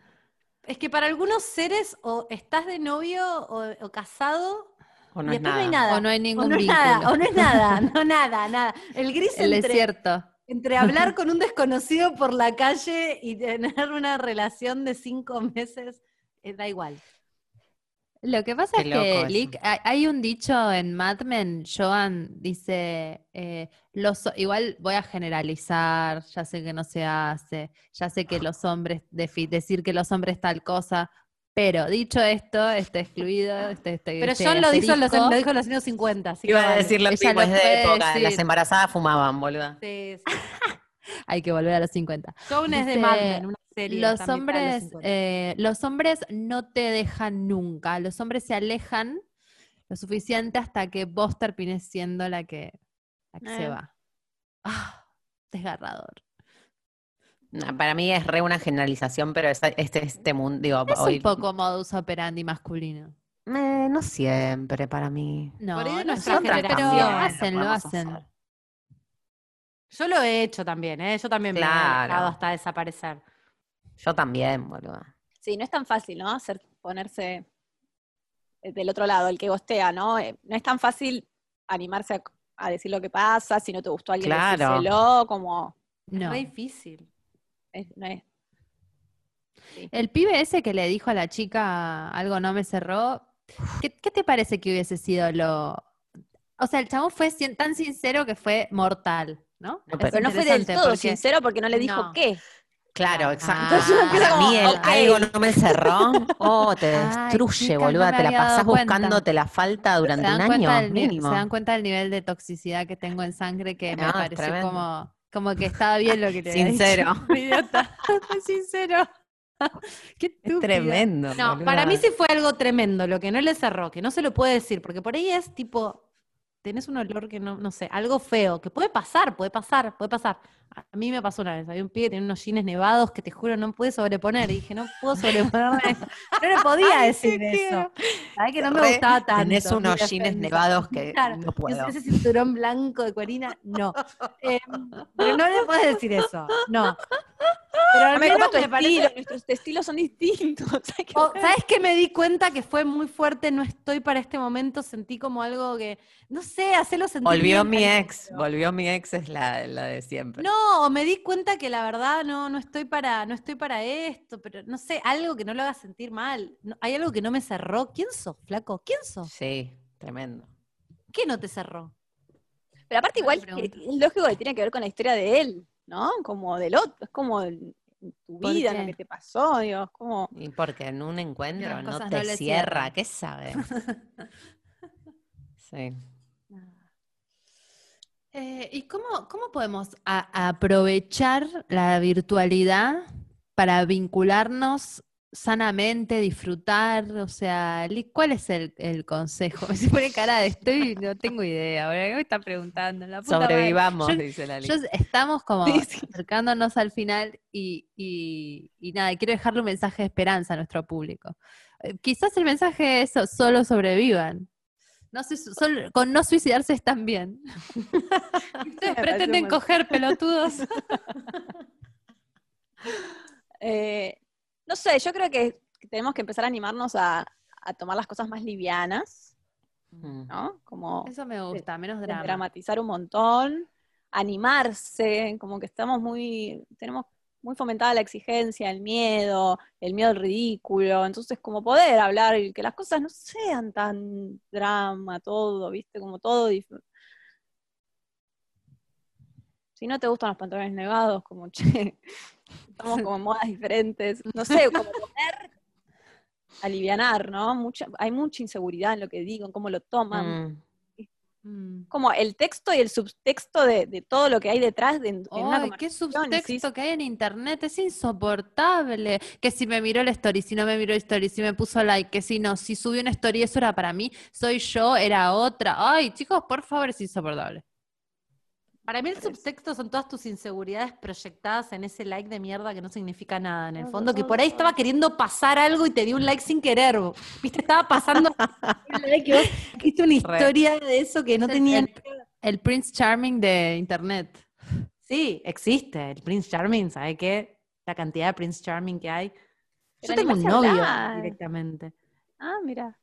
Es que para algunos seres o estás de novio o, o casado O y no es después nada. no hay nada. O no hay ningún o no es vínculo. nada, o no es nada, no nada, nada. El gris El entre, desierto. entre hablar con un desconocido por la calle y tener una relación de cinco meses, eh, da igual. Lo que pasa Qué es que. Lick, hay, hay un dicho en Mad Men, Joan dice, eh, los, igual voy a generalizar, ya sé que no se hace, ya sé que los hombres, decir que los hombres tal cosa, Pero dicho esto, está excluido. Este, este- Pero este John lo, dijo en los, asterisco. lo dijo en los años 50. Así que Iba a decir lo mismo, es de época. Las embarazadas fumaban, boluda. Sí, sí. Hay que volver a los 50. John es de Mad Men, una serie. Los hombres, 50. eh, los hombres no te dejan nunca. Los hombres se alejan lo suficiente hasta que vos termines siendo la que, la que se Eh. va. Ah, desgarrador. No, para mí es re una generalización, pero es- este, este mundo, digo, Es hoy, un poco modus operandi masculino. Eh, no siempre para mí. No, Por ahí de no nuestra siempre, pero generación lo hacen, lo hacen. Yo lo he hecho también, ¿eh? Yo también me he Claro. dejado hasta desaparecer. Yo también, boluda. Sí, no es tan fácil, ¿no? Hacer, ponerse eh, del otro lado, el que gostea, ¿no? Eh, No es tan fácil animarse a, a decir lo que pasa, si no te gustó alguien, Claro. decírselo, como... No. Es re difícil. es- no es- El pibe ese que le dijo a la chica algo no me cerró, ¿qué, qué te parece que hubiese sido lo... O sea, el chabón fue tan sincero que fue mortal, ¿no? No, Pero no fue del todo porque- sincero porque no le dijo No. qué. Claro, Ah. exacto. Queda Para mí el algo no me cerró. Oh, te destruye, no boluda. me te la pasás buscándote la falta durante un año del, mínimo. se dan cuenta del nivel de toxicidad que tengo en sangre que me No, pareció tremendo. como, como que estaba bien lo que dicho. Sincero. Idiota. Sincero. Qué Es tremendo. No, boluda. para mí sí fue algo tremendo, lo que no le cerró, que no se lo puede decir, porque por ahí es tipo, tenés un olor que no, no sé, algo feo, que puede pasar, puede pasar, puede pasar. A mí me pasó una vez, había un pibe que tenía unos jeans nevados que te juro no pude sobreponer, y dije, no puedo sobreponerme eso. No le podía Ay, decir eso. Sabés que no me Re, gustaba tanto. Tenés unos jeans nevados que Claro, no puedo. Ese cinturón blanco de Corina, no. Eh, pero no le puedes decir eso, no. Pero al No me menos me parece estilo, nuestros estilos son distintos. hay que O, ver. ¿Sabes qué me di cuenta que fue muy fuerte? No estoy para este momento, sentí como algo que, no sé, hacerlo sentir Volvió bien, mi ex, volvió mi ex es la, la de siempre. No, o me di cuenta que la verdad no, no estoy para, no estoy para esto, pero no sé, algo que no lo haga sentir mal. No- hay algo que no me cerró. ¿Quién sos, flaco? ¿Quién sos? Sí, tremendo. ¿Qué no te cerró? Pero aparte igual es lógico que tiene que ver con la historia de él, ¿no? Como del otro, es como el- tu ¿Por vida, qué? lo que te pasó, Dios, como... Y porque en un encuentro no te no cierra. ¿qué sabes? sí. Eh, ¿Y cómo, cómo podemos aprovechar la virtualidad para vincularnos sanamente, disfrutar? O sea, ¿cuál es el, el consejo? Me se pone cara de estoy, no tengo idea. Ahora, ¿qué me está preguntando? La puta madre. Sobrevivamos, Yo- dice la Yo estamos como Sí, sí. acercándonos al final y, y- y nada, quiero dejarle un mensaje de esperanza a nuestro público. Eh, quizás el mensaje es so- solo sobrevivan. No se solo- con no suicidarse están bien. Ustedes pretenden coger pelotudos. Eh, no sé, yo creo que tenemos que empezar a animarnos a, a tomar las cosas más livianas. ¿no? Como Eso me gusta, menos drama. dramatizar un montón, animarse, como que estamos muy, tenemos muy fomentada la exigencia, el miedo, el miedo al ridículo, entonces como poder hablar y que las cosas no sean tan drama, todo, viste, como todo. Si no te gustan los pantalones nevados, como che, estamos como en modas diferentes, no sé, como poder alivianar, ¿no? Mucha, hay mucha inseguridad en lo que digo, en cómo lo toman Mm. Mm. como el texto y el subtexto de, de todo lo que hay detrás de, en una Ay, qué subtexto sí, que hay en internet, es insoportable. Que si me miró la story, si no me miró la story, si me puso like, que si no, si subió una story, eso era para mí, soy yo, era otra. Ay, chicos, por favor, es insoportable. Para mí el subtexto son todas tus inseguridades proyectadas en ese like de mierda que no significa nada en el fondo, que por ahí estaba queriendo pasar algo y te dio un like sin querer. Viste, estaba pasando un like viste una historia de eso que no tenía el, el Prince Charming de internet. Sí, existe el Prince Charming, ¿sabe qué? La cantidad de Prince Charming que hay. Yo tengo un novio hablar. directamente. Ah, mira.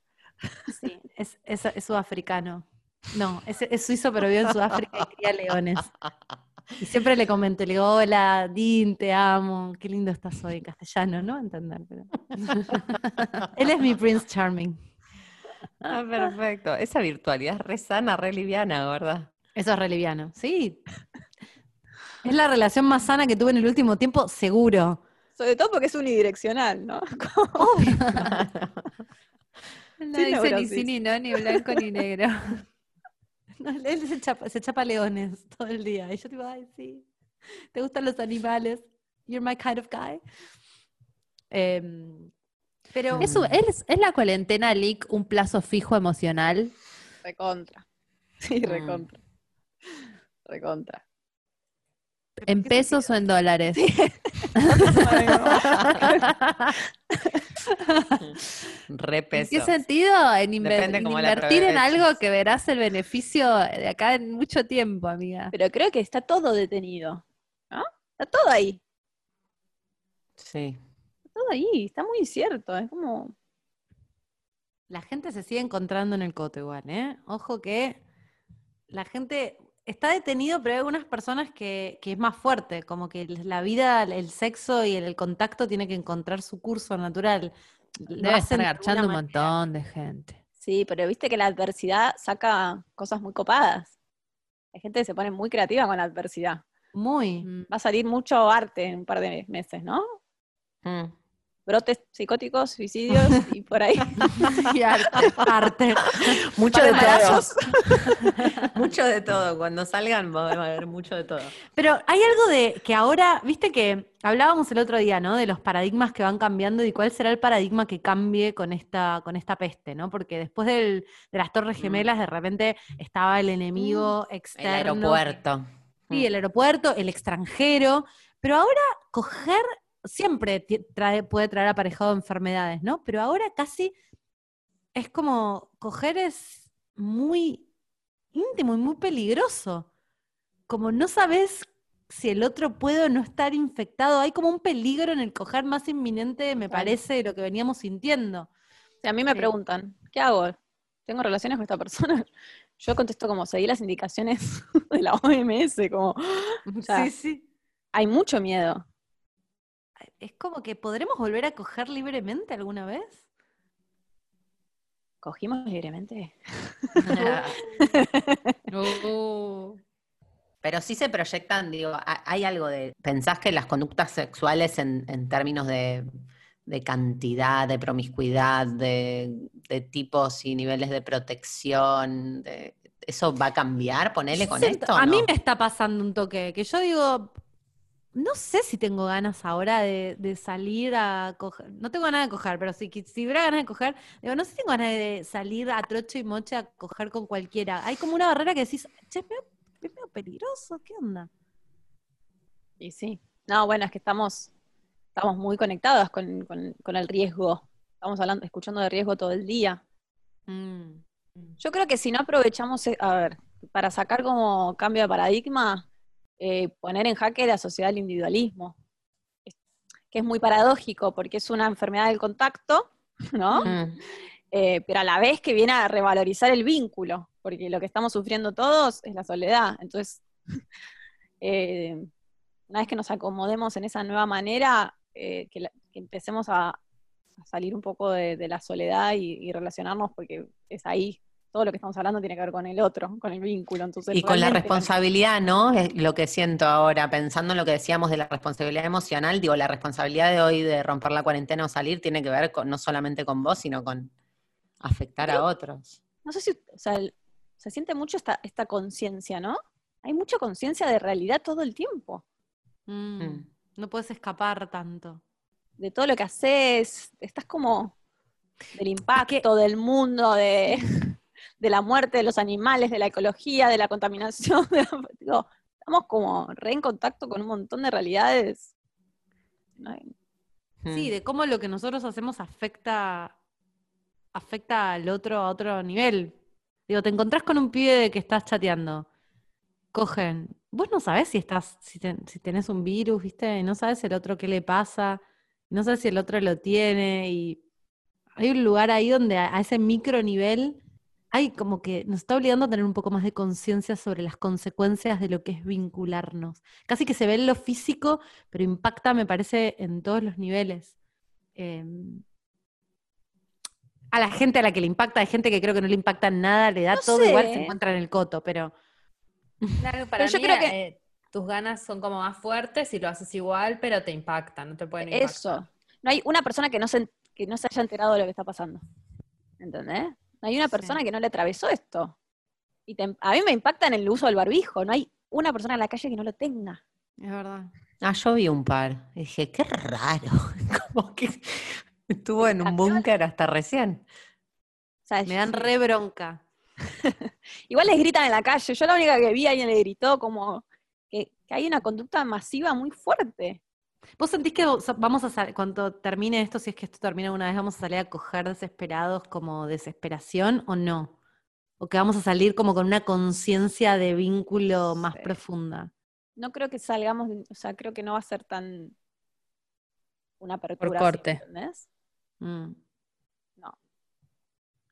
Sí, es, es, es sudafricano. No, es, es suizo, pero vive en Sudáfrica y cría leones. Y siempre le comento, le digo, hola, Dean, te amo, qué lindo estás hoy en castellano, ¿no? Entender, pero... Él es mi Prince Charming. Ah, perfecto. Esa virtualidad es re sana, re liviana, ¿verdad? Eso es re liviano, sí. Es la relación más sana que tuve en el último tiempo, seguro. Sobre todo porque es unidireccional, ¿no? Obvio. No Sí, dice ni sí ni no, ni blanco ni negro. No, él se chapa, se chapa leones todo el día. Y yo digo, ay, sí. ¿Te gustan los animales? You're my kind of guy. Em, pero ¿Es, es- es la cuarentena leak un plazo fijo emocional? Recontra. Sí, Mm. recontra. ¿En pesos o en dólares? Re ¿En peso. qué sentido? En, inver- invertir en algo que verás el beneficio de acá en mucho tiempo, amiga. Pero creo que está todo detenido. ¿No? Está todo ahí. Sí. Está todo ahí. Está muy cierto. Es como. la gente se sigue encontrando en el coto igual, ¿eh? Ojo que la gente está detenido, pero hay algunas personas que, que es más fuerte, como que la vida, el sexo y el, contacto tiene que encontrar su curso natural. Debe estar garchando un montón de gente. Sí, pero viste que la adversidad saca cosas muy copadas. Hay gente que se pone muy creativa con la adversidad. Muy. Mm. Va a salir mucho arte en un par de meses, ¿no? Mm. Brotes psicóticos, suicidios y por ahí. Y arte. arte. Mucho de todo. mucho de todo. Cuando salgan va a haber mucho de todo. Pero hay algo de que ahora, viste que hablábamos el otro día, ¿no? De los paradigmas que van cambiando y cuál será el paradigma que cambie con esta, con esta peste, ¿no? Porque después del- de las Torres Mm. Gemelas, de repente estaba el enemigo El externo. aeropuerto. Sí, el aeropuerto, el extranjero. Pero ahora coger siempre trae- puede traer aparejado enfermedades, ¿no? Pero ahora casi es como coger es muy íntimo y muy peligroso. Como no sabes si el otro puede o no estar infectado. Hay como un peligro en el coger más inminente, me parece, de lo que veníamos sintiendo. Si a mí me Sí. preguntan, ¿qué hago? ¿Tengo relaciones con esta persona? Yo contesto como seguí las indicaciones de la OMS, como sea, sí, sí. hay mucho miedo. Es como que podremos volver a coger libremente alguna vez. ¿Cogimos libremente? Pero sí se proyectan, digo, ha- hay algo de. ¿Pensás que las conductas sexuales en, en términos de, de cantidad, de promiscuidad, de, de tipos y niveles de protección, de- eso va a cambiar? Ponele con Siento- esto. a mí me está pasando un toque, que yo digo, no sé si tengo ganas ahora de, de salir a coger, no tengo ganas de coger, pero si, si hubiera ganas de coger, digo, no sé si tengo ganas de salir a trocho y moche a coger con cualquiera. Hay como una barrera que decís, che, es medio, es medio peligroso, ¿qué onda? Y sí. No, bueno, es que estamos, estamos muy conectadas con, con- con el riesgo. Estamos hablando, escuchando de riesgo todo el día. Mm. Yo creo que si no aprovechamos, e- a ver, para sacar como cambio de paradigma, eh, poner en jaque la sociedad del individualismo, que es muy paradójico porque es una enfermedad del contacto, ¿no? Mm. Eh, pero a la vez que viene a revalorizar el vínculo, porque lo que estamos sufriendo todos es la soledad. Entonces, eh, una vez que nos acomodemos en esa nueva manera, eh, que, la- que empecemos a, a salir un poco de, de la soledad y, y relacionarnos, porque es ahí, todo lo que estamos hablando tiene que ver con el otro, con el vínculo. Entonces, Y con la responsabilidad, ¿no? Es lo que siento ahora, pensando en lo que decíamos de la responsabilidad emocional, digo, la responsabilidad de hoy de romper la cuarentena o salir tiene que ver con, no solamente con vos, sino con afectar a otros. No sé si, o sea, el- se siente mucho esta, esta conciencia, ¿no? Hay mucha conciencia de realidad todo el tiempo. Mm. Mm. No puedes escapar tanto. de todo lo que haces, estás como del impacto del mundo, de, de la muerte de los animales, de la ecología, de la contaminación. de la- digo, estamos como re en contacto con un montón de realidades. ¿no? Sí, de cómo lo que nosotros hacemos afecta, afecta al otro a otro nivel. Digo, te encontrás con un pibe de que estás chateando. Cogen. Vos no sabés si estás, si, ten- si tenés un virus, ¿viste? Y no sabes el otro qué le pasa. y no sabes si el otro lo tiene. Y hay un lugar ahí donde a, a ese micro nivel hay como que nos está obligando a tener un poco más de conciencia sobre las consecuencias de lo que es vincularnos. Casi que se ve en lo físico, pero impacta, me parece, en todos los niveles. Eh, a la gente a la que le impacta, hay gente que creo que no le impacta nada, le da No todo igual, se encuentra en el coto, pero Claro, para yo mí, creo que- eh, tus ganas son como más fuertes y lo haces igual, pero te impactan, no te pueden impactar. Eso. No hay una persona que no, se, que no se haya enterado de lo que está pasando. ¿Entendés? No hay una Sí. persona que no le atravesó esto. Y te- a mí me impacta en el uso del barbijo. No hay una persona en la calle que no lo tenga. Es verdad. Ah, yo vi un par. Y dije, qué raro. Como que estuvo en un búnker hasta recién. O sea, Me dan re bronca. Igual les gritan en la calle. Yo la única que vi alguien le gritó como que, que hay una conducta masiva muy fuerte. ¿Vos sentís que vamos a salir, cuando termine esto, si es que esto termina una vez, vamos a salir a coger desesperados como desesperación o no? ¿O que vamos a salir como con una conciencia de vínculo más Sí. profunda? No creo que salgamos, o sea, creo que no va a ser tan una apertura. así, corte. ¿entendés? Mm. No.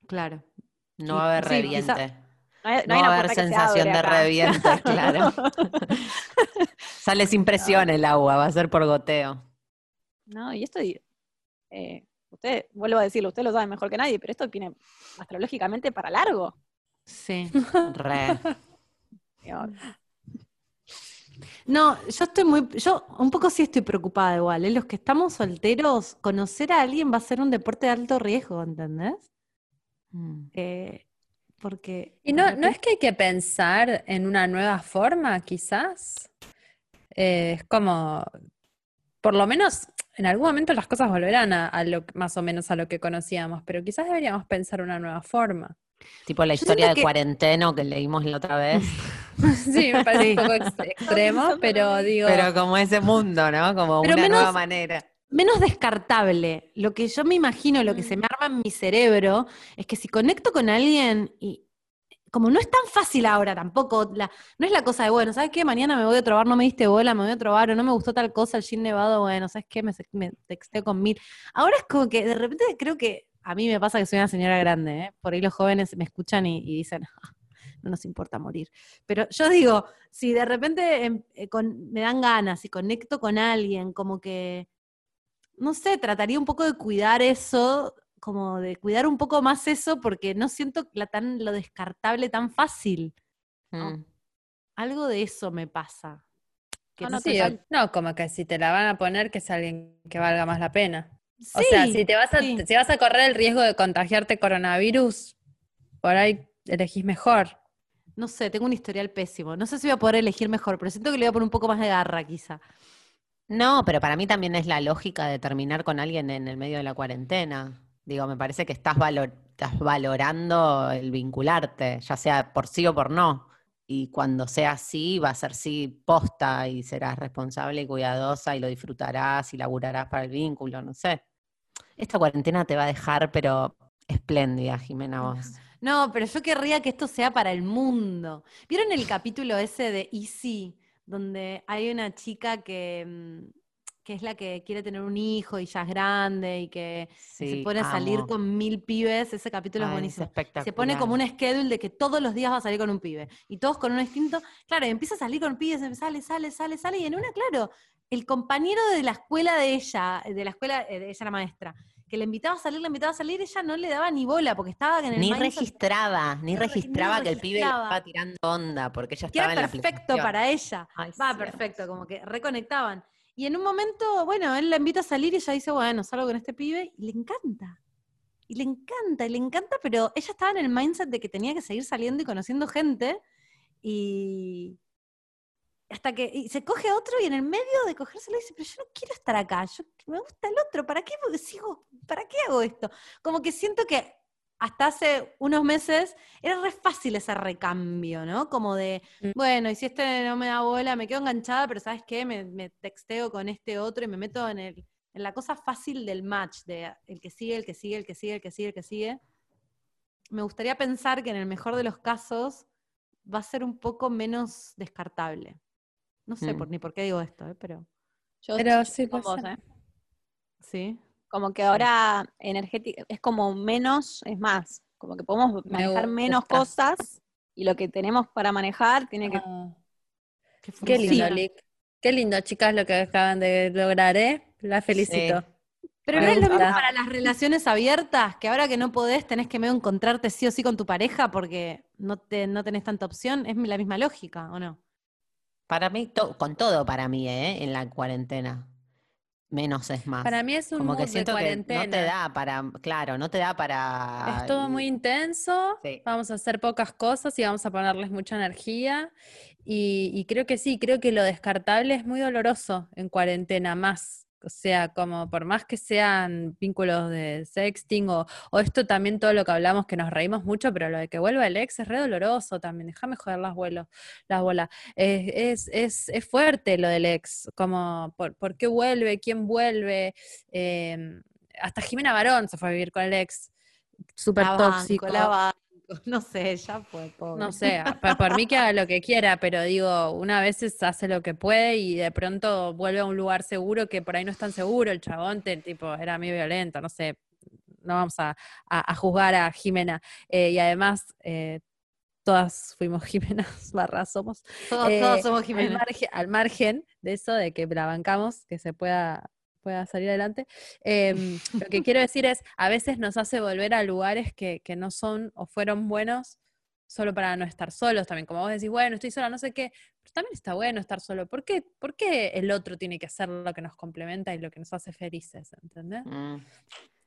Claro. No va a haber Sí, quizá- reviente. No hay, no No, hay va una a haber sensación de acá. reviente, claro. Sale sin presión el agua, va a ser por goteo. No, y esto, eh, usted, vuelvo a decirlo, usted lo sabe mejor que nadie, pero esto tiene astrológicamente para largo. Sí. Re. No, yo estoy muy, yo un poco sí estoy preocupada igual, ¿eh? Los que estamos solteros, conocer a alguien va a ser un deporte de alto riesgo, ¿entendés? Mm. Eh, porque Y no, no es que hay que pensar en una nueva forma, quizás. Eh, es como, por lo menos en algún momento las cosas volverán a, a lo, más o menos a lo que conocíamos, pero quizás deberíamos pensar una nueva forma. Tipo la historia de que- cuarenteno que leímos la otra vez. Sí, me parece Sí. un poco ex- extremo, pero digo, Pero como ese mundo, ¿no? Como Pero una menos- nueva manera. Menos descartable. Lo que yo me imagino, lo que se Mm. me arma en mi cerebro, es que si conecto con alguien y como no es tan fácil ahora tampoco, la, no es la cosa de, bueno, ¿sabes qué? Mañana me voy a trobar, no me diste bola, me voy a trobar, o no me gustó tal cosa, el gin nevado, bueno, ¿sabes qué? Me, me texteo con mil. Ahora es como que de repente creo que a mí me pasa que soy una señora grande, ¿eh? Por ahí los jóvenes me escuchan y, y dicen, "Ah, no nos importa morir. Pero yo digo, si de repente em, eh, con- me dan ganas y conecto con alguien, como que no sé, trataría un poco de cuidar eso, como de cuidar un poco más eso, porque no siento la tan, lo descartable tan fácil. Mm. Algo de eso me pasa. Que No, sí, como que si te la van a poner, que es alguien que valga más la pena. O sea, si te vas a, sí. si vas a correr el riesgo de contagiarte coronavirus, por ahí elegís mejor. no sé, tengo un historial pésimo. No sé si voy a poder elegir mejor, pero siento que le voy a poner un poco más de garra, quizá. No, pero para mí también es la lógica de terminar con alguien en el medio de la cuarentena. Digo, me parece que estás, valor- estás valorando el vincularte, ya sea por sí o por no. Y cuando sea así, va a ser sí posta y serás responsable y cuidadosa y lo disfrutarás y laburarás para el vínculo, no sé. Esta cuarentena te va a dejar, pero espléndida, Jimena, vos. No, pero yo querría que esto sea para el mundo. ¿Vieron el capítulo ese de Easy, donde hay una chica que, mm, que es la que quiere tener un hijo y ya es grande y que se pone a salir con mil pibes? Ese capítulo es Ay, buenísimo. espectacular. Se pone como un schedule de que todos los días va a salir con un pibe. Y todos con un instinto. Claro, y empieza a salir con pibes, sale, sale, sale, sale. Y en una, claro, el compañero de la escuela de ella, de la escuela eh, de ella, la maestra, que le invitaba a salir, le invitaba a salir, ella no le daba ni bola porque estaba en el Ni registraba, ni registraba que el pibe le estaba tirando onda, porque ella que estaba era en la perfecto aplicación. para ella. Ay, Va, sí, perfecto, como que reconectaban. Y en un momento, bueno, él la invita a salir y ella dice, bueno, salgo con este pibe, y le encanta. Y le encanta, y le encanta, pero ella estaba en el mindset de que tenía que seguir saliendo y conociendo gente, y hasta que y se coge otro y en el medio de cogérselo dice, pero yo no quiero estar acá, yo me gusta el otro, ¿para qué sigo, para qué hago esto? Como que siento que hasta hace unos meses era re fácil ese recambio, ¿no? Como de, Mm. bueno, y si este no me da bola, me quedo enganchada, pero ¿sabes qué? Me, me texteo con este otro y me meto en, el, en la cosa fácil del match, de el que sigue, el que sigue, el que sigue, el que sigue, el que sigue. Me gustaría pensar que en el mejor de los casos va a ser un poco menos descartable. No sé Mm. por, ni por qué digo esto, ¿eh? pero Yo Pero estoy sí con puede vos. ¿eh? sí. Como que ahora energética es como menos, es más, como que podemos Me manejar menos cosas y lo que tenemos para manejar tiene que Ah, que qué lindo. Lick. Qué lindo, chicas, lo que acaban de lograr, ¿eh? La felicito. Pero Me no es lo mismo para las relaciones abiertas, que ahora que no podés, tenés que medio encontrarte sí o sí con tu pareja porque no, te, no tenés tanta opción. Es la misma lógica, ¿o no? Para mí, to- con todo para mí, ¿eh? En la cuarentena. Menos es más. Para mí es un Como mood que de que no te cuarentena. da para, claro, no te da para... Es todo muy intenso, Sí. vamos a hacer pocas cosas y vamos a ponerles mucha energía. Y, y creo que sí, creo que lo descartable es muy doloroso en cuarentena, más. O sea, como por más que sean vínculos de sexting o, o esto también todo lo que hablamos que nos reímos mucho, pero lo de que vuelva el ex es re doloroso también. Déjame joder las, vuelos, las bolas. Es, es, es, es fuerte lo del ex, como por, por qué vuelve, quién vuelve. Eh, hasta Jimena Barón se fue a vivir con el ex súper tóxico. la. No sé, ya fue, pobre. No sé, por, por mí que haga lo que quiera, pero digo, una vez hace lo que puede y de pronto vuelve a un lugar seguro que por ahí no es tan seguro. El chabón, te- tipo, era muy violento, no sé. No vamos a, a- a juzgar a Jimena. Eh, y además, eh, todas fuimos Jimenas barra somos. Todos, Eh, todos somos al Jimena. margen, al margen de eso, de que la bancamos, que se pueda, pueda salir adelante, em, lo que quiero decir es, a veces nos hace volver a lugares que, que no son o fueron buenos solo para no estar solos también. Como vos decís, bueno, estoy sola, no sé qué, pero también está bueno estar solo. ¿Por qué, por qué el otro tiene que hacer lo que nos complementa y lo que nos hace felices? ¿Entendés? Mm,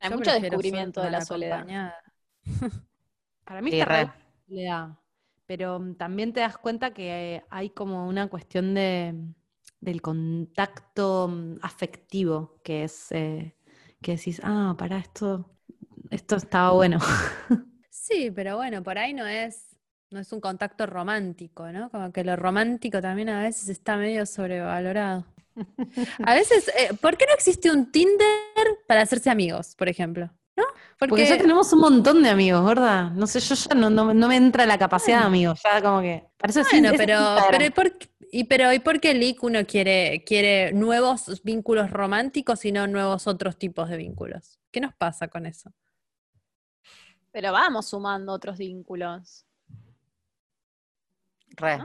Hay Yo mucho descubrimiento de la soledad. acompañada. Para mí Sí, está re. soledad, pero mm, también te das cuenta que hay como una cuestión de, del contacto mm, afectivo, que es eh, que decís, ah, para esto, esto estaba bueno. Sí, pero bueno, por ahí no es, no es un contacto romántico, ¿no? Como que lo romántico también a veces está medio sobrevalorado. A veces, eh, ¿por qué no existe un Tinder para hacerse amigos, por ejemplo? ¿No? Porque ya tenemos un montón de amigos, ¿verdad? No sé, yo ya no, no, no me entra la capacidad de amigos, ya como que... Sí, Bueno, pero, pero, ¿por qué- y, pero ¿y por qué Lick uno quiere, quiere nuevos vínculos románticos y no nuevos otros tipos de vínculos? ¿Qué nos pasa con eso? Pero vamos sumando otros vínculos. re.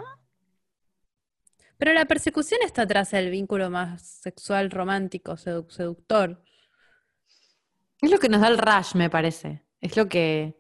Pero la persecución está atrás del vínculo más sexual, romántico, sedu- seductor. Es lo que nos da el rush, me parece. Es lo que,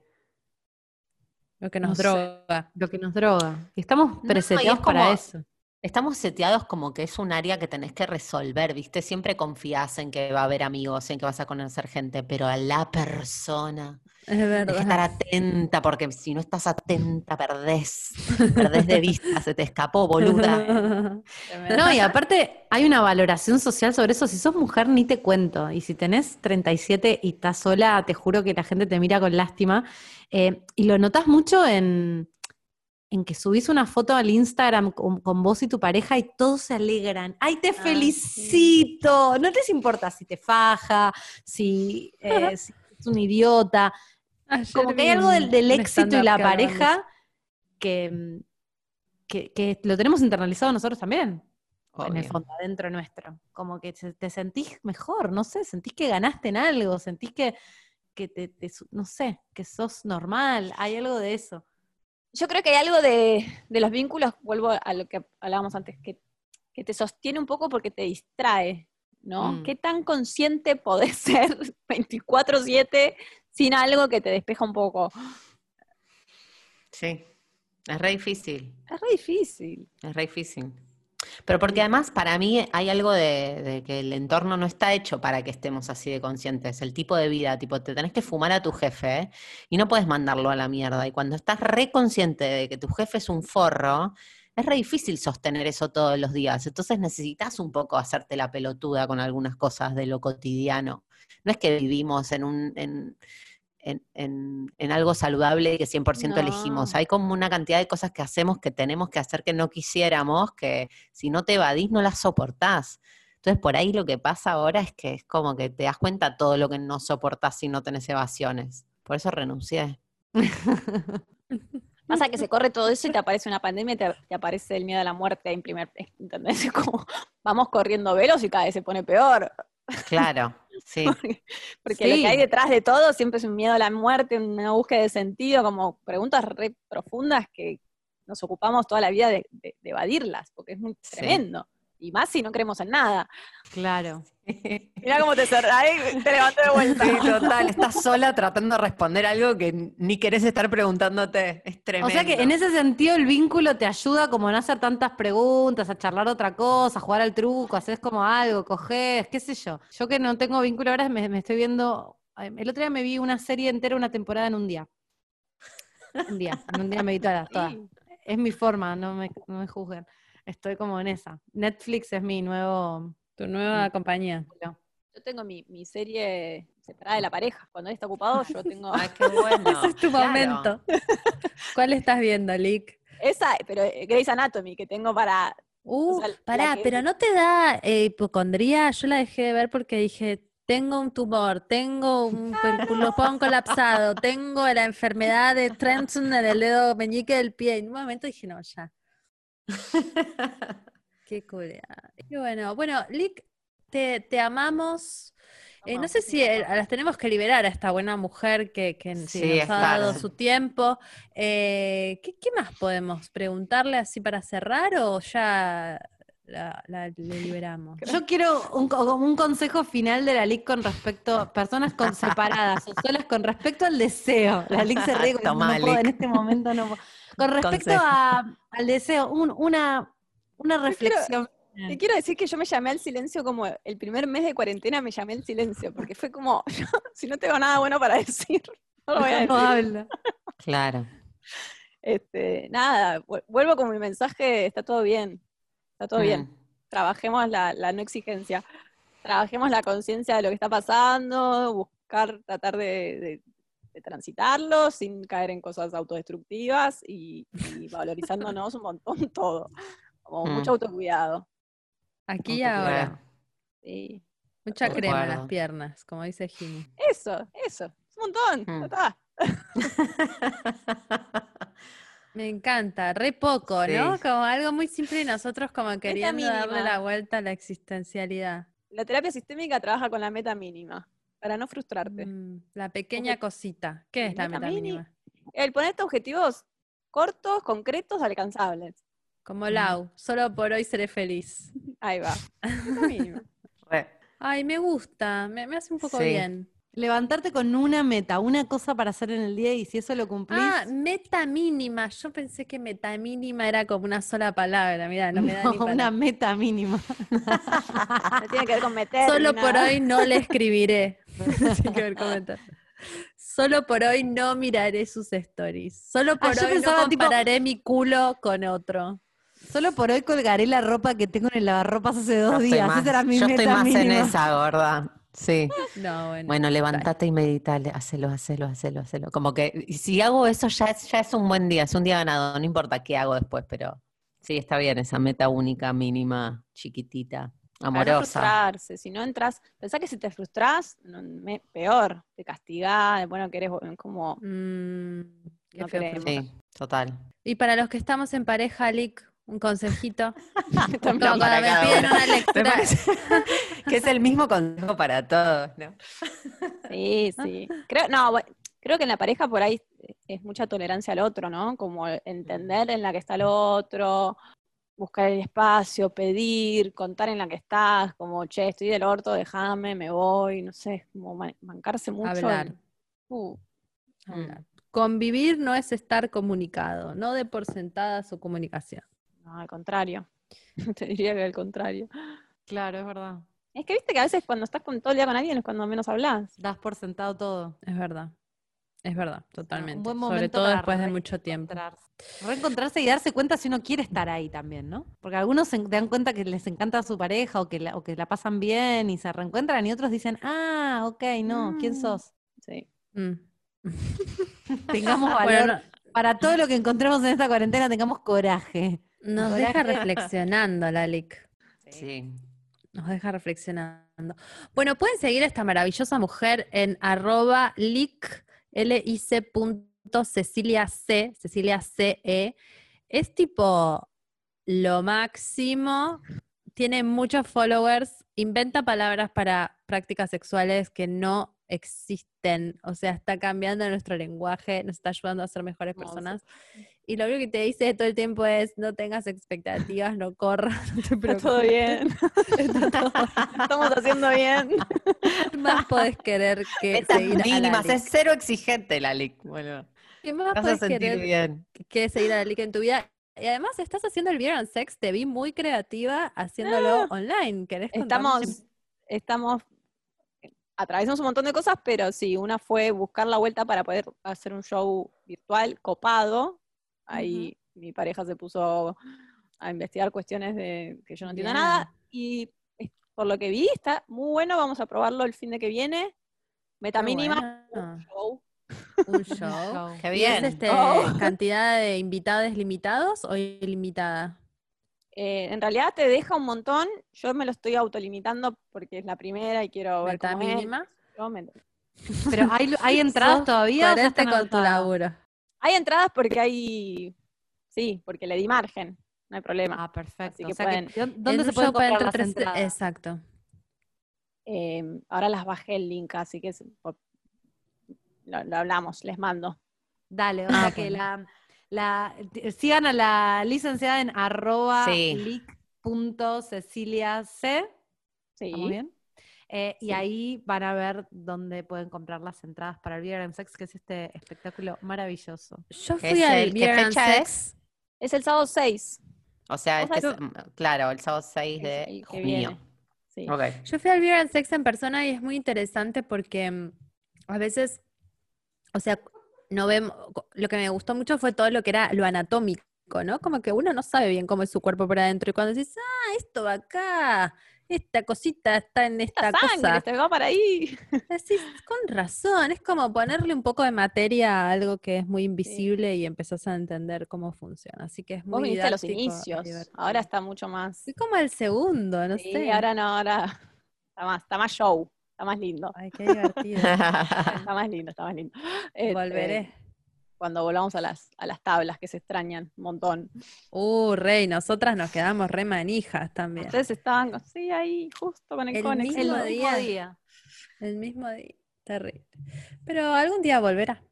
Lo que No nos sé. droga. lo que nos droga. Y estamos y preseteados es para como- eso. Estamos seteados como que es un área que tenés que resolver, ¿viste? Siempre confías en que va a haber amigos, en que vas a conocer gente, pero a la persona Es Tenés que estar verdad. atenta, porque si no estás atenta, perdés, perdés de vista, se te escapó, boluda. No, y aparte hay una valoración social sobre eso. Si sos mujer, ni te cuento. Y si tenés 37 y estás sola, te juro que la gente te mira con lástima. Eh, y lo notas mucho en, en que subís una foto al Instagram con, con vos y tu pareja y todos se alegran. ¡Ay, te felicito! No les importa si te faja, si, eh, si es un idiota. Ayer Como que hay algo del, éxito y la pareja que, que, que lo tenemos internalizado nosotros también, en el fondo, adentro nuestro. Como que te sentís mejor, no sé, sentís que ganaste en algo, sentís que, que te, te no sé, que sos normal, hay algo de eso. Yo creo que hay algo de, de los vínculos, vuelvo a lo que hablábamos antes, que, que te sostiene un poco porque te distrae, ¿no? Mm. ¿Qué tan consciente podés ser 24/7 sin algo que te despeja un poco? Sí, es re difícil, Es re difícil. es re difícil. Pero porque además para mí hay algo de, que el entorno no está hecho para que estemos así de conscientes. El tipo de vida, tipo, te tenés que fumar a tu jefe y no puedes mandarlo a la mierda. Y cuando estás re consciente de que tu jefe es un forro, es re difícil sostener eso todos los días. Entonces necesitas un poco hacerte la pelotuda con algunas cosas de lo cotidiano. No es que vivimos en un... en, en- en algo saludable que 100% No. elegimos. Hay como una cantidad de cosas que hacemos que tenemos que hacer que no quisiéramos, que si no te evadís no las soportás. Entonces por ahí lo que pasa ahora es que es como que te das cuenta todo lo que no soportás si no tenés evasiones. Por eso renuncié. Pasa que se corre todo eso y te aparece una pandemia y te, te aparece el miedo a la muerte en primer, ¿entendés? Es como, vamos corriendo velos y cada vez se pone peor. Claro, sí. Porque lo Sí. que hay detrás de todo siempre es un miedo a la muerte, una búsqueda de sentido, como preguntas re profundas que nos ocupamos toda la vida de, de- de evadirlas, porque es muy tremendo. Y más si no creemos en nada. Claro. Mirá cómo te cerrás y te levanté de vuelta. Sí, total, estás sola tratando de responder algo que ni querés estar preguntándote. Es tremendo. O sea que en ese sentido el vínculo te ayuda como a no hacer tantas preguntas, a charlar otra cosa, a jugar al truco, haces como algo, coges, qué sé yo. Yo que no tengo vínculo ahora me, me estoy viendo, el otro día me vi una serie entera, una temporada en un día. Un día, en un día me vi todas, todas. Es mi forma, no me, no me juzguen. Estoy como en esa. Netflix es mi nuevo... Tu nueva compañía. Yo tengo mi, mi serie separada de la pareja. Cuando él está ocupado, yo tengo Ay, qué bueno. Ese es tu claro. momento. ¿Cuál estás viendo, Lick? esa, pero eh, Grey's Anatomy, que tengo para. Uh, O sea, pará, que- pero ¿no te da eh, hipocondría? Yo la dejé de ver porque dije, tengo un tumor, tengo un pulmón colapsado, tengo la enfermedad de Trenton en el dedo meñique del pie. En un momento dije, no, ya. Qué culea. Y bueno, bueno, Lick, te, te amamos. Eh, no sé si eh, las tenemos que liberar a esta buena mujer que, que Sí, nos ha dado su tiempo. Eh, ¿qué, qué más podemos preguntarle así para cerrar o ya la, la- le liberamos? Yo quiero un, consejo final de la LIC con respecto a personas con separadas o solas con respecto al deseo. La LIC se ríe no puedo, en este momento no puedo. Con respecto a- al deseo, un- una, una reflexión. Te quiero decir que yo me llamé al silencio como el primer mes de cuarentena me llamé al silencio, porque fue como, yo, si no tengo nada bueno para decir, no lo voy a decir. No habla. Claro. Este, nada, vu- vuelvo con mi mensaje, está todo bien, está todo bien. Mm. Trabajemos la, la no exigencia, trabajemos la conciencia de lo que está pasando, buscar, tratar de, de- de transitarlo sin caer en cosas autodestructivas y, y valorizándonos un montón todo, como Mm. mucho autocuidado. Aquí y ahora. Sí. Mucha crema en las piernas, como dice Jimmy. Eso, eso, es un montón, Mm. ya está. Me encanta, re poco, ¿no? Como algo muy simple y nosotros como queriendo darle la vuelta a la existencialidad. La terapia sistémica trabaja con la meta mínima, para no frustrarte. Mm, la pequeña cosita. ¿Qué es la meta mínima? El ponerte objetivos cortos, concretos, alcanzables. Como Lau, solo por hoy seré feliz. Ahí va. Meta mínima. Ay, me gusta, me, me hace un poco Sí. bien. Levantarte con una meta, una cosa para hacer en el día y si eso lo cumplís, Ah, meta mínima. Yo pensé que meta mínima era como una sola palabra. Mira, no me da ni no, para- una meta mínima. No tiene que ver con meter. Solo ni por hoy no le escribiré. Tiene que ver con meter. Solo por hoy no miraré sus stories. Solo por Ah, yo hoy pensaba, no tipo- compararé mi culo con otro. Solo por hoy colgaré la ropa que tengo en el lavarropas hace dos días. más, Esa era mi yo meta estoy más en esa, gorda. Sí. No, bueno. Bueno, levántate y meditale, hacelo, hacelo, hacelo, hacelo. Como que y si hago eso ya es, ya es un buen día, es un día ganado, no importa qué hago después, pero sí, está bien esa meta única, mínima, chiquitita, Para no amorosa. frustrarse. Si no entras, pensá que si te frustras, no- me- peor. Te castigás, bueno, que eres como. Mm, qué No. Sí, total. Y para los que estamos en pareja, Lick, un consejito. También Como para cuando me cada piden uno. una Me lectura. parece que es el mismo consejo para todos, ¿no? Sí, sí. Creo, no, creo que en la pareja por ahí es mucha tolerancia al otro, ¿no? Como entender en la que está el otro, buscar el espacio, pedir, contar en la que estás, como, che, estoy del orto, déjame, me voy, no sé, como man- mancarse mucho. Hablar. uh, Hablar. Convivir no es estar comunicado, no de por sentada su comunicación. No, al contrario. Te diría que al contrario. Claro, es verdad. Es que viste que a veces cuando estás con todo el día con alguien es cuando menos hablas. Das por sentado todo. Es verdad. Es verdad, totalmente. Un buen Sobre momento todo para después de mucho tiempo. reencontrarse. Y darse cuenta si uno quiere estar ahí también, ¿no? Porque algunos se dan cuenta que les encanta a su pareja o que la, o que la pasan bien y se reencuentran y otros dicen, ah, ok, no, ¿quién Mm. sos? Sí. Mm. Tengamos valor. Bueno, no- Para todo lo que encontremos en esta cuarentena, tengamos coraje. Nos deja reflexionando, Lalic. Sí. Nos deja reflexionando. Bueno, pueden seguir a esta maravillosa mujer en arroba lic, L-I-C punto Cecilia C, Cecilia C-E. Es tipo lo máximo, tiene muchos followers, inventa palabras para prácticas sexuales que no existen, o sea, está cambiando nuestro lenguaje, nos está ayudando a ser mejores personas. Y lo único que te dice todo el tiempo es no tengas expectativas, no corras, no te Está preocupes. todo bien. Está todo- Estamos haciendo bien. ¿Qué más podés querer que Metas seguir a la mínimas, es cero exigente la LIC. Bueno, ¿Qué más vas a podés sentir querer bien. que seguir a la Lic en tu vida? Y además estás haciendo el Beer and Sex, te vi muy creativa haciéndolo online. ¿Querés? Estamos, estamos, atravesamos un montón de cosas, pero sí, una fue buscar la vuelta para poder hacer un show virtual copado. Ahí mi pareja se puso a investigar cuestiones de que yo no entiendo Bien. nada. Y por lo que vi, está muy bueno. Vamos a probarlo el fin de que viene. Meta Qué mínima, bueno. show. Un show. Qué ¿Y es bien. este, Oh. cantidad de invitados limitados o ilimitada? Eh, en realidad te deja un montón. Yo me lo estoy autolimitando porque es la primera y quiero ver ¿Meta cómo es. mínima? Yo me- Pero hay, hay entradas todavía. Coherente con tu laburo. Hay entradas porque hay. Sí, porque le di margen. No hay problema. Ah, perfecto. Así que o sea pueden- que, ¿Dónde se pueden comprar entre las tres- entradas? Exacto. Eh, ahora las bajé el link, así que es por- lo, lo hablamos, les mando. Dale, o Ah, sea que la, la- sigan a la licenciada en arroba Sí. lic.ceciliac. Sí. ¿Estamos bien? Eh, Y ahí van a ver dónde pueden comprar las entradas para el Beer and Sex, que es este espectáculo maravilloso. Yo ¿Qué fui es al Beer and fecha Sex. Es el sábado 6. O sea, O sea, este es, mm, claro, el sábado 6 Es de el junio. Sí. Yo fui al Beer and Sex en persona y es muy interesante porque mm, a veces, o sea, no vemos, lo que me gustó mucho fue todo lo que era lo anatómico, ¿no? Como que uno no sabe bien cómo es su cuerpo por adentro y cuando dices, ah, esto va acá, esta cosita está en esta Esta sangre, cosa, te va para ahí. decís, con razón, es como ponerle un poco de materia a algo que es muy invisible y empezás a entender cómo funciona. Así que es Vos muy viniste a los inicios. divertido. Ahora está mucho más. Fui como el segundo, no Sí, sé. ahora no, ahora está más, está más show, está más lindo. Ay, qué divertido. Está más lindo, está más lindo. Este, Volveré. Cuando volvamos a las, a las tablas que se extrañan un montón. Uh, rey, nosotras nos quedamos re manijas también. Ustedes estaban, con- sí, ahí, justo con el, El Conex. mismo El día. mismo día. El mismo día. Terrible. Pero algún día volverá.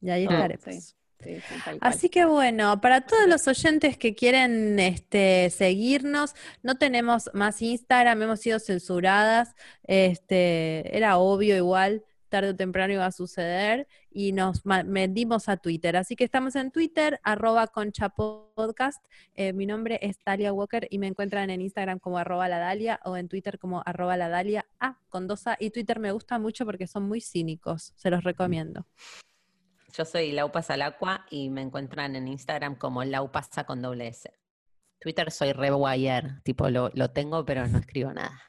Y ahí estaremos. Sí. Sí, sí, tal cual. Así que bueno, para todos los oyentes que quieren este, seguirnos, no tenemos más Instagram, hemos sido censuradas, este, era obvio igual, tarde o temprano iba a suceder, y nos vendimos a Twitter. Así que estamos en Twitter, arroba conchapodcast, eh, mi nombre es Dalia Walker y me encuentran en Instagram como arroba la Dalia o en Twitter como arroba la Dalia con dos A, y Twitter me gusta mucho porque son muy cínicos, se los recomiendo. Yo soy Laupas al Aqua y me encuentran en Instagram como Laupasa con doble S. Twitter soy Rewire, tipo lo, lo tengo pero no escribo nada.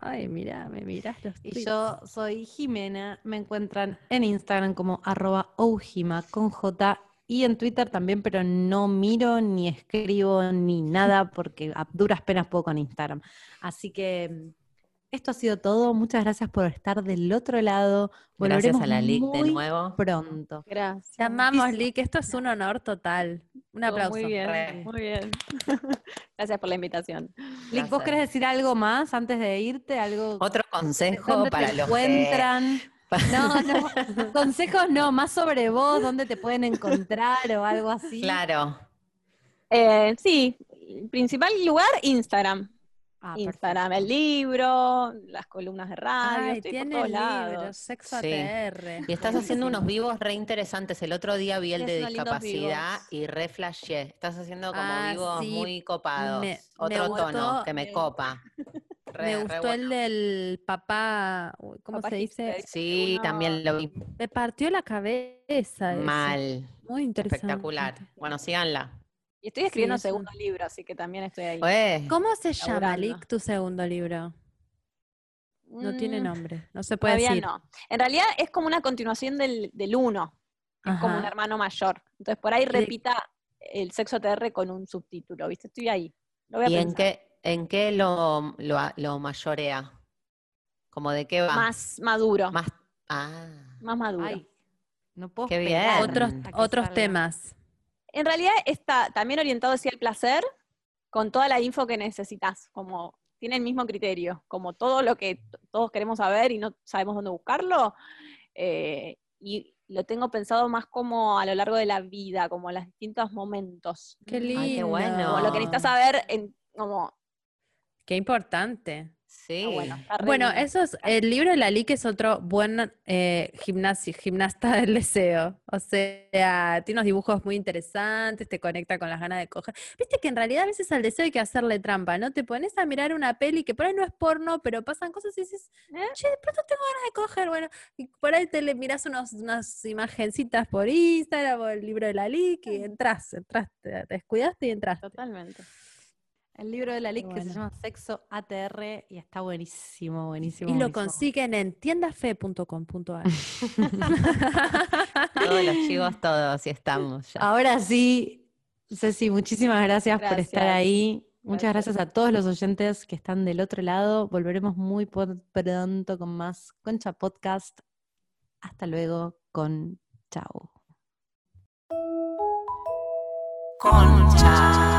Ay, mira, me miras los Y tweets. yo soy Jimena, me encuentran en Instagram como arroba oujima con J y en Twitter también, pero no miro ni escribo ni nada porque a duras penas puedo con Instagram. Así que mm, esto ha sido todo. Muchas gracias por estar del otro lado. Gracias Volveremos a la LIC de nuevo. pronto. Gracias. Te amamos. Lick. Esto es un honor total. Un aplauso. Muy bien, Re. muy bien. Gracias por la invitación. Lick, ¿vos querés decir algo más antes de irte? ¿Algo Otro consejo ¿Dónde para te los que... encuentran? No, no, consejos no, más sobre vos, dónde te pueden encontrar o algo así. Claro. Eh, sí, principal lugar, Instagram. Ah, Instagram, perfecto. el libro, las columnas de radio, Ay, estoy tiene por todos libros, lados. sexo Sí. ATR. Y estás haciendo unos vivos re interesantes. El otro día vi el de discapacidad y re flashé. Estás haciendo como Ah, vivos sí, muy copados. me- me Otro tono gustó, que me eh, copa. Re, Me gustó bueno. el del papá, ¿cómo Papá se dice? Sí, uno- también lo vi Me partió la cabeza. ese. mal. Muy interesante. Espectacular. Bueno, síganla. Y estoy escribiendo eso. segundo libro, así que también estoy ahí. ¿Cómo se llama. Lick, tu segundo libro? No tiene Mm, nombre, no se puede Todavía decir. no. En realidad es como una continuación del, del uno. Es como un hermano mayor. Entonces por ahí repita el sexo TR con un subtítulo, ¿viste? Estoy ahí. Lo voy a ¿y en qué, en qué lo, lo, lo mayorea? ¿Como de qué va? Más maduro. Más, Más. Ah, maduro. Ay, no puedo Qué bien. Otros, otros salga. temas. En realidad está también orientado hacia el placer, con toda la info que necesitas. Como tiene el mismo criterio, como todo lo que todos queremos saber y no sabemos dónde buscarlo. eh, y, lo tengo pensado más como a lo largo de la vida, como los distintos momentos. Qué lindo. Ay, qué bueno. Como lo que necesitas saber en, como, Qué importante. Sí. ah, bueno, Bueno, eso es, el libro de la que es otro buen eh, gimnasio, gimnasta del deseo. O sea, tiene unos dibujos muy interesantes, te conecta con las ganas de coger. Viste que en realidad a veces al deseo hay que hacerle trampa, ¿no? Te pones a mirar una peli que por ahí no es porno, pero pasan cosas y dices, ¿Eh? che, de pronto tengo ganas de coger. Bueno, y por ahí te le miras unos, unas imagencitas por Instagram o el libro de la y entras, entraste, te descuidaste y entraste. Totalmente. El libro de la LIC que se llama Sexo ATR y está buenísimo, buenísimo. Y lo buenísimo. consiguen en tiendafe.com.ar. Todos los chivos, todos, y estamos ya. Ahora sí, Ceci, muchísimas gracias, por estar Gracias. ahí. Muchas Gracias. a todos los oyentes que están del otro lado. Volveremos muy pronto con más Concha Podcast. Hasta luego, con chao. Concha.